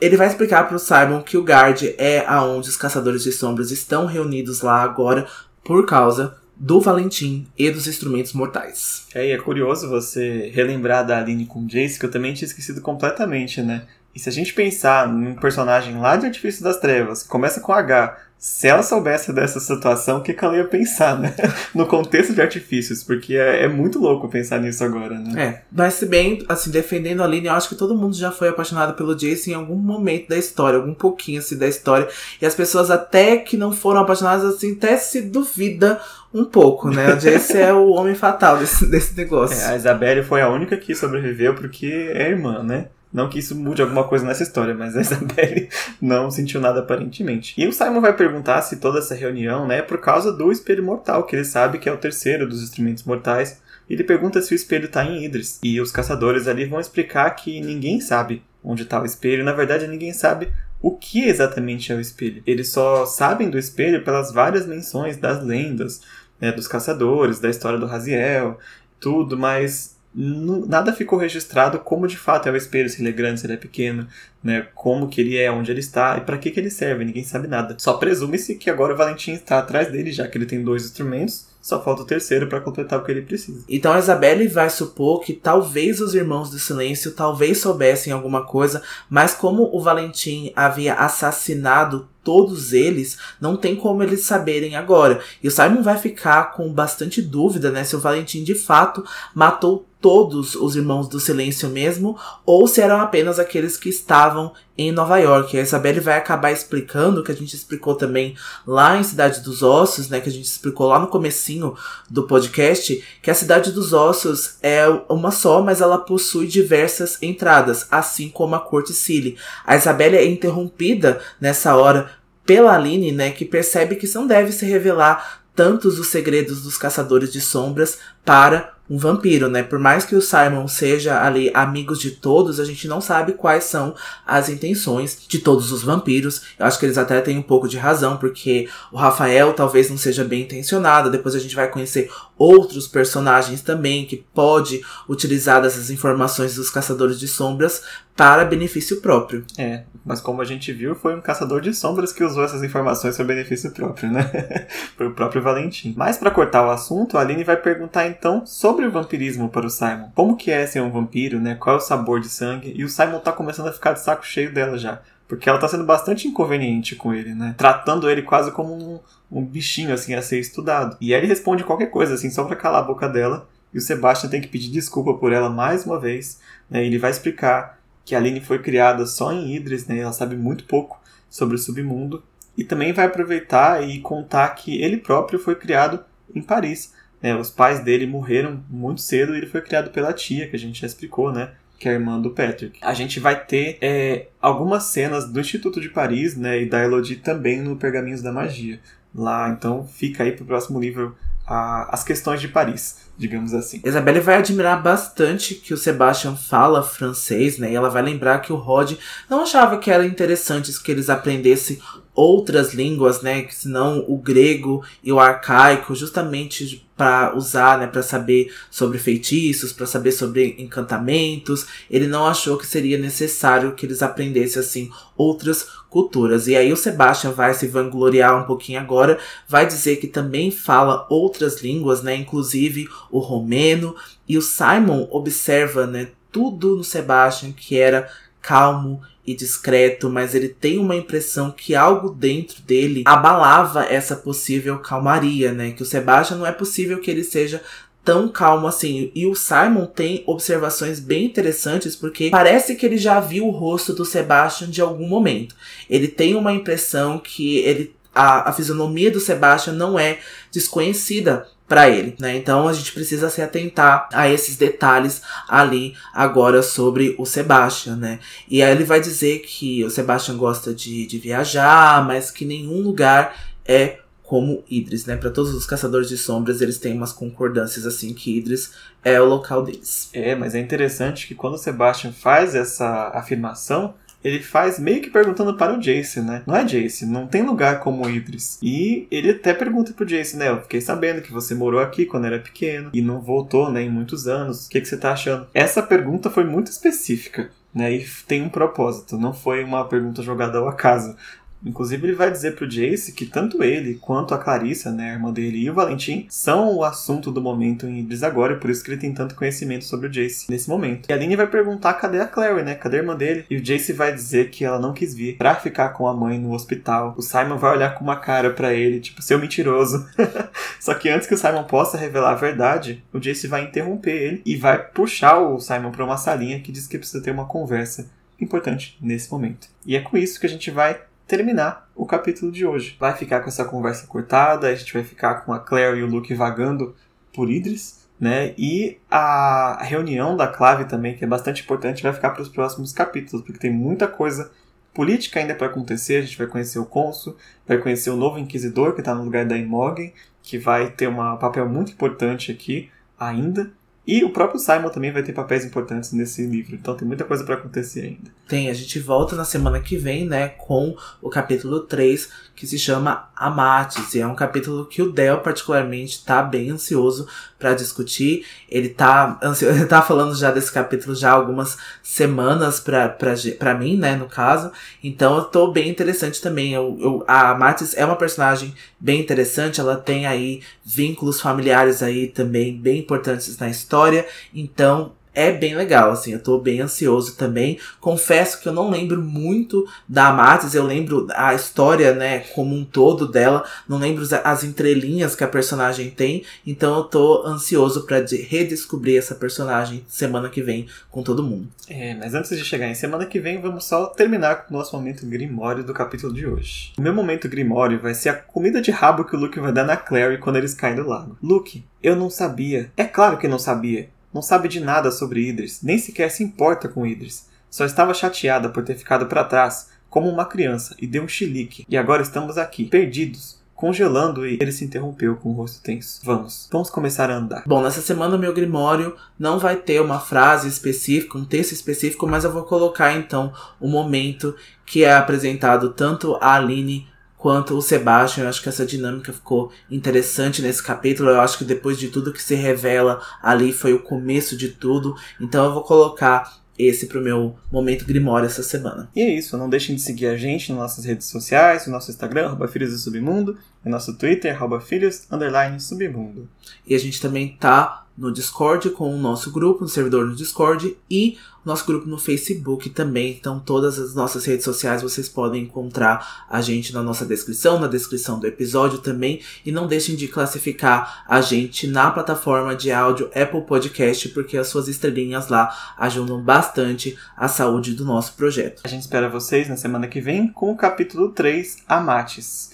Ele vai explicar para o Simon que o Guard é aonde os caçadores de sombras estão reunidos lá agora por causa do Valentim e dos instrumentos mortais. É, e é curioso você relembrar da Aline com Jace, que eu também tinha esquecido completamente, né? E se a gente pensar num personagem lá de Artifício das Trevas, que começa com H, se ela soubesse dessa situação, o que, que ela ia pensar, né? [laughs] No contexto de artifícios, porque é, é, muito louco pensar nisso agora, né? É, mas se bem, assim, defendendo a Aline, eu acho que todo mundo já foi apaixonado pelo Jason em algum momento da história, algum pouquinho, assim, da história. E as pessoas até que não foram apaixonadas, assim, até se duvida um pouco, né? O Jace é o homem fatal desse, desse [laughs] negócio. É, a Isabelle foi a única que sobreviveu porque é irmã, né? Não que isso mude alguma coisa nessa história, mas a [laughs] Isabelle não sentiu nada aparentemente. E o Simon vai perguntar se toda essa reunião né, é por causa do espelho mortal, que ele sabe que é o terceiro dos instrumentos mortais. Ele pergunta se o espelho está em Idris. E os caçadores ali vão explicar que ninguém sabe onde está o espelho. Na verdade, ninguém sabe o que exatamente é o espelho. Eles só sabem do espelho pelas várias menções das lendas, né, dos caçadores, da história do Raziel, tudo, mas nada ficou registrado como de fato é o espelho, se ele é grande, se ele é pequeno, né? Como que ele é, onde ele está e para que que ele serve, ninguém sabe nada. Só presume-se que agora o Valentim está atrás dele, já que ele tem dois instrumentos, só falta o terceiro para completar o que ele precisa. Então a Isabelle vai supor que talvez os irmãos do silêncio talvez soubessem alguma coisa, mas como o Valentim havia assassinado todos eles, não tem como eles saberem agora. E o Simon vai ficar com bastante dúvida, né, se o Valentim de fato matou todos os irmãos do silêncio mesmo, ou se eram apenas aqueles que estavam em Nova York. A Isabelle vai acabar explicando, que a gente explicou também lá em Cidade dos Ossos, né, que a gente explicou lá no comecinho do podcast, que a Cidade dos Ossos é uma só, mas ela possui diversas entradas, assim como a Corte Cile. A Isabelle é interrompida nessa hora pela Aline, né, que percebe que não deve se revelar tantos os segredos dos caçadores de sombras para um vampiro, né? Por mais que o Simon seja ali amigos de todos, a gente não sabe quais são as intenções de todos os vampiros. Eu acho que eles até têm um pouco de razão, porque o Rafael talvez não seja bem intencionado. Depois a gente vai conhecer outros personagens também que pode utilizar dessas informações dos caçadores de sombras para benefício próprio. É, mas como a gente viu, foi um caçador de sombras que usou essas informações para benefício próprio, né? [laughs] foi o próprio Valentim. Mas para cortar o assunto, a Aline vai perguntar então sobre o vampirismo para o Simon. Como que é ser um vampiro, né? Qual é o sabor de sangue? E o Simon tá começando a ficar de saco cheio dela já. Porque ela tá sendo bastante inconveniente com ele, né? Tratando ele quase como um, um bichinho, assim, a ser estudado. E ele responde qualquer coisa, assim, só pra calar a boca dela. E o Sebastian tem que pedir desculpa por ela mais uma vez. Né? Ele vai explicar que a Aline foi criada só em Idris, né? Ela sabe muito pouco sobre o submundo. E também vai aproveitar e contar que ele próprio foi criado em Paris. Né? Os pais dele morreram muito cedo e ele foi criado pela tia, que a gente já explicou, né? Que é a irmã do Patrick. A gente vai ter é, algumas cenas do Instituto de Paris, né, e da Elodie também no Pergaminhos da Magia. Lá, então fica aí pro próximo livro a, as questões de Paris, digamos assim. Isabelle vai admirar bastante que o Sebastian fala francês, né? E ela vai lembrar que o Rod não achava que era interessante que eles aprendessem outras línguas, né, senão o grego e o arcaico, justamente para usar, né, para saber sobre feitiços, para saber sobre encantamentos. Ele não achou que seria necessário que eles aprendessem assim outras culturas. E aí o Sebastian vai se vangloriar um pouquinho agora, vai dizer que também fala outras línguas, né, inclusive o romeno, e o Simon observa, né, tudo no Sebastian que era calmo e discreto, mas ele tem uma impressão que algo dentro dele abalava essa possível calmaria, né? Que o Sebastian não é possível que ele seja tão calmo assim. E o Simon tem observações bem interessantes porque parece que ele já viu o rosto do Sebastian de algum momento. Ele tem uma impressão que ele a, a fisionomia do Sebastian não é desconhecida para ele, né? Então a gente precisa se atentar a esses detalhes ali agora sobre o Sebastian, né? E aí ele vai dizer que o Sebastian gosta de, de viajar, mas que nenhum lugar é como Idris, né? Para todos os caçadores de sombras, eles têm umas concordâncias assim que Idris é o local deles. É, mas é interessante que quando o Sebastian faz essa afirmação, ele faz meio que perguntando para o Jace, né? Não é Jace, não tem lugar como Idris. E ele até pergunta pro Jace, né? Eu fiquei sabendo que você morou aqui quando era pequeno e não voltou, né, em muitos anos. O que, que você tá achando? Essa pergunta foi muito específica, né? E tem um propósito, não foi uma pergunta jogada ao acaso. Inclusive, ele vai dizer pro Jace que tanto ele quanto a Clarissa, né, a irmã dele, e o Valentim são o assunto do momento em Idris agora, e por isso que ele tem tanto conhecimento sobre o Jace nesse momento. E a Aline vai perguntar cadê a Clary, né? Cadê a irmã dele? E o Jace vai dizer que ela não quis vir pra ficar com a mãe no hospital. O Simon vai olhar com uma cara para ele, tipo, seu mentiroso. [laughs] Só que antes que o Simon possa revelar a verdade, o Jace vai interromper ele e vai puxar o Simon pra uma salinha que diz que precisa ter uma conversa importante nesse momento. E é com isso que a gente vai terminar o capítulo de hoje. Vai ficar com essa conversa cortada, a gente vai ficar com a Claire e o Luke vagando por Idris, né? E a reunião da clave também, que é bastante importante, vai ficar para os próximos capítulos, porque tem muita coisa política ainda para acontecer. A gente vai conhecer o Cônsul, vai conhecer o novo Inquisidor, que está no lugar da Imogen, que vai ter um papel muito importante aqui ainda. E o próprio Simon também vai ter papéis importantes nesse livro. Então tem muita coisa para acontecer ainda. Tem, a gente volta na semana que vem, né, com o capítulo 3, que se chama Amates. E é um capítulo que o Del, particularmente, tá bem ansioso para discutir. Ele tá, ansio... [laughs] ele tá falando já desse capítulo já há algumas semanas para mim, né, no caso. Então eu tô bem interessante também. Eu, eu, a Amates é uma personagem bem interessante, ela tem aí vínculos familiares aí também bem importantes na história. Então é bem legal, assim, eu tô bem ansioso também. Confesso que eu não lembro muito da Amatis, eu lembro a história, né, como um todo dela, não lembro as entrelinhas que a personagem tem, então eu tô ansioso para redescobrir essa personagem semana que vem com todo mundo. É, mas antes de chegar em semana que vem, vamos só terminar com o nosso momento Grimório do capítulo de hoje. O meu momento Grimório vai ser a comida de rabo que o Luke vai dar na Clary quando eles caem do lago. Luke, eu não sabia. É claro que não sabia. Não sabe de nada sobre Idris, nem sequer se importa com Idris. Só estava chateada por ter ficado para trás, como uma criança, e deu um chilique. E agora estamos aqui, perdidos, congelando e ele se interrompeu com o rosto tenso. Vamos, vamos começar a andar. Bom, nessa semana meu Grimório não vai ter uma frase específica, um texto específico, mas eu vou colocar então o momento que é apresentado tanto a Aline quanto o Sebastian. Eu acho que essa dinâmica ficou interessante nesse capítulo. Eu acho que depois de tudo que se revela ali foi o começo de tudo. Então eu vou colocar esse pro meu momento Grimório essa semana. E é isso, não deixem de seguir a gente nas nossas redes sociais, no nosso Instagram, arroba Filhos do Submundo, no nosso Twitter, arroba Filhos, underline Submundo. E a gente também tá no Discord com o nosso grupo, no servidor no Discord e nosso grupo no Facebook também. Então, todas as nossas redes sociais vocês podem encontrar a gente na nossa descrição, na descrição do episódio também. E não deixem de classificar a gente na plataforma de áudio Apple Podcast, porque as suas estrelinhas lá ajudam bastante a saúde do nosso projeto. A gente espera vocês na semana que vem com o capítulo 3, Amates.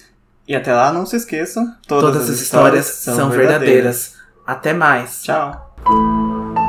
E até lá, não se esqueçam, todas, todas as histórias, histórias são verdadeiras. verdadeiras. Até mais. Tchau.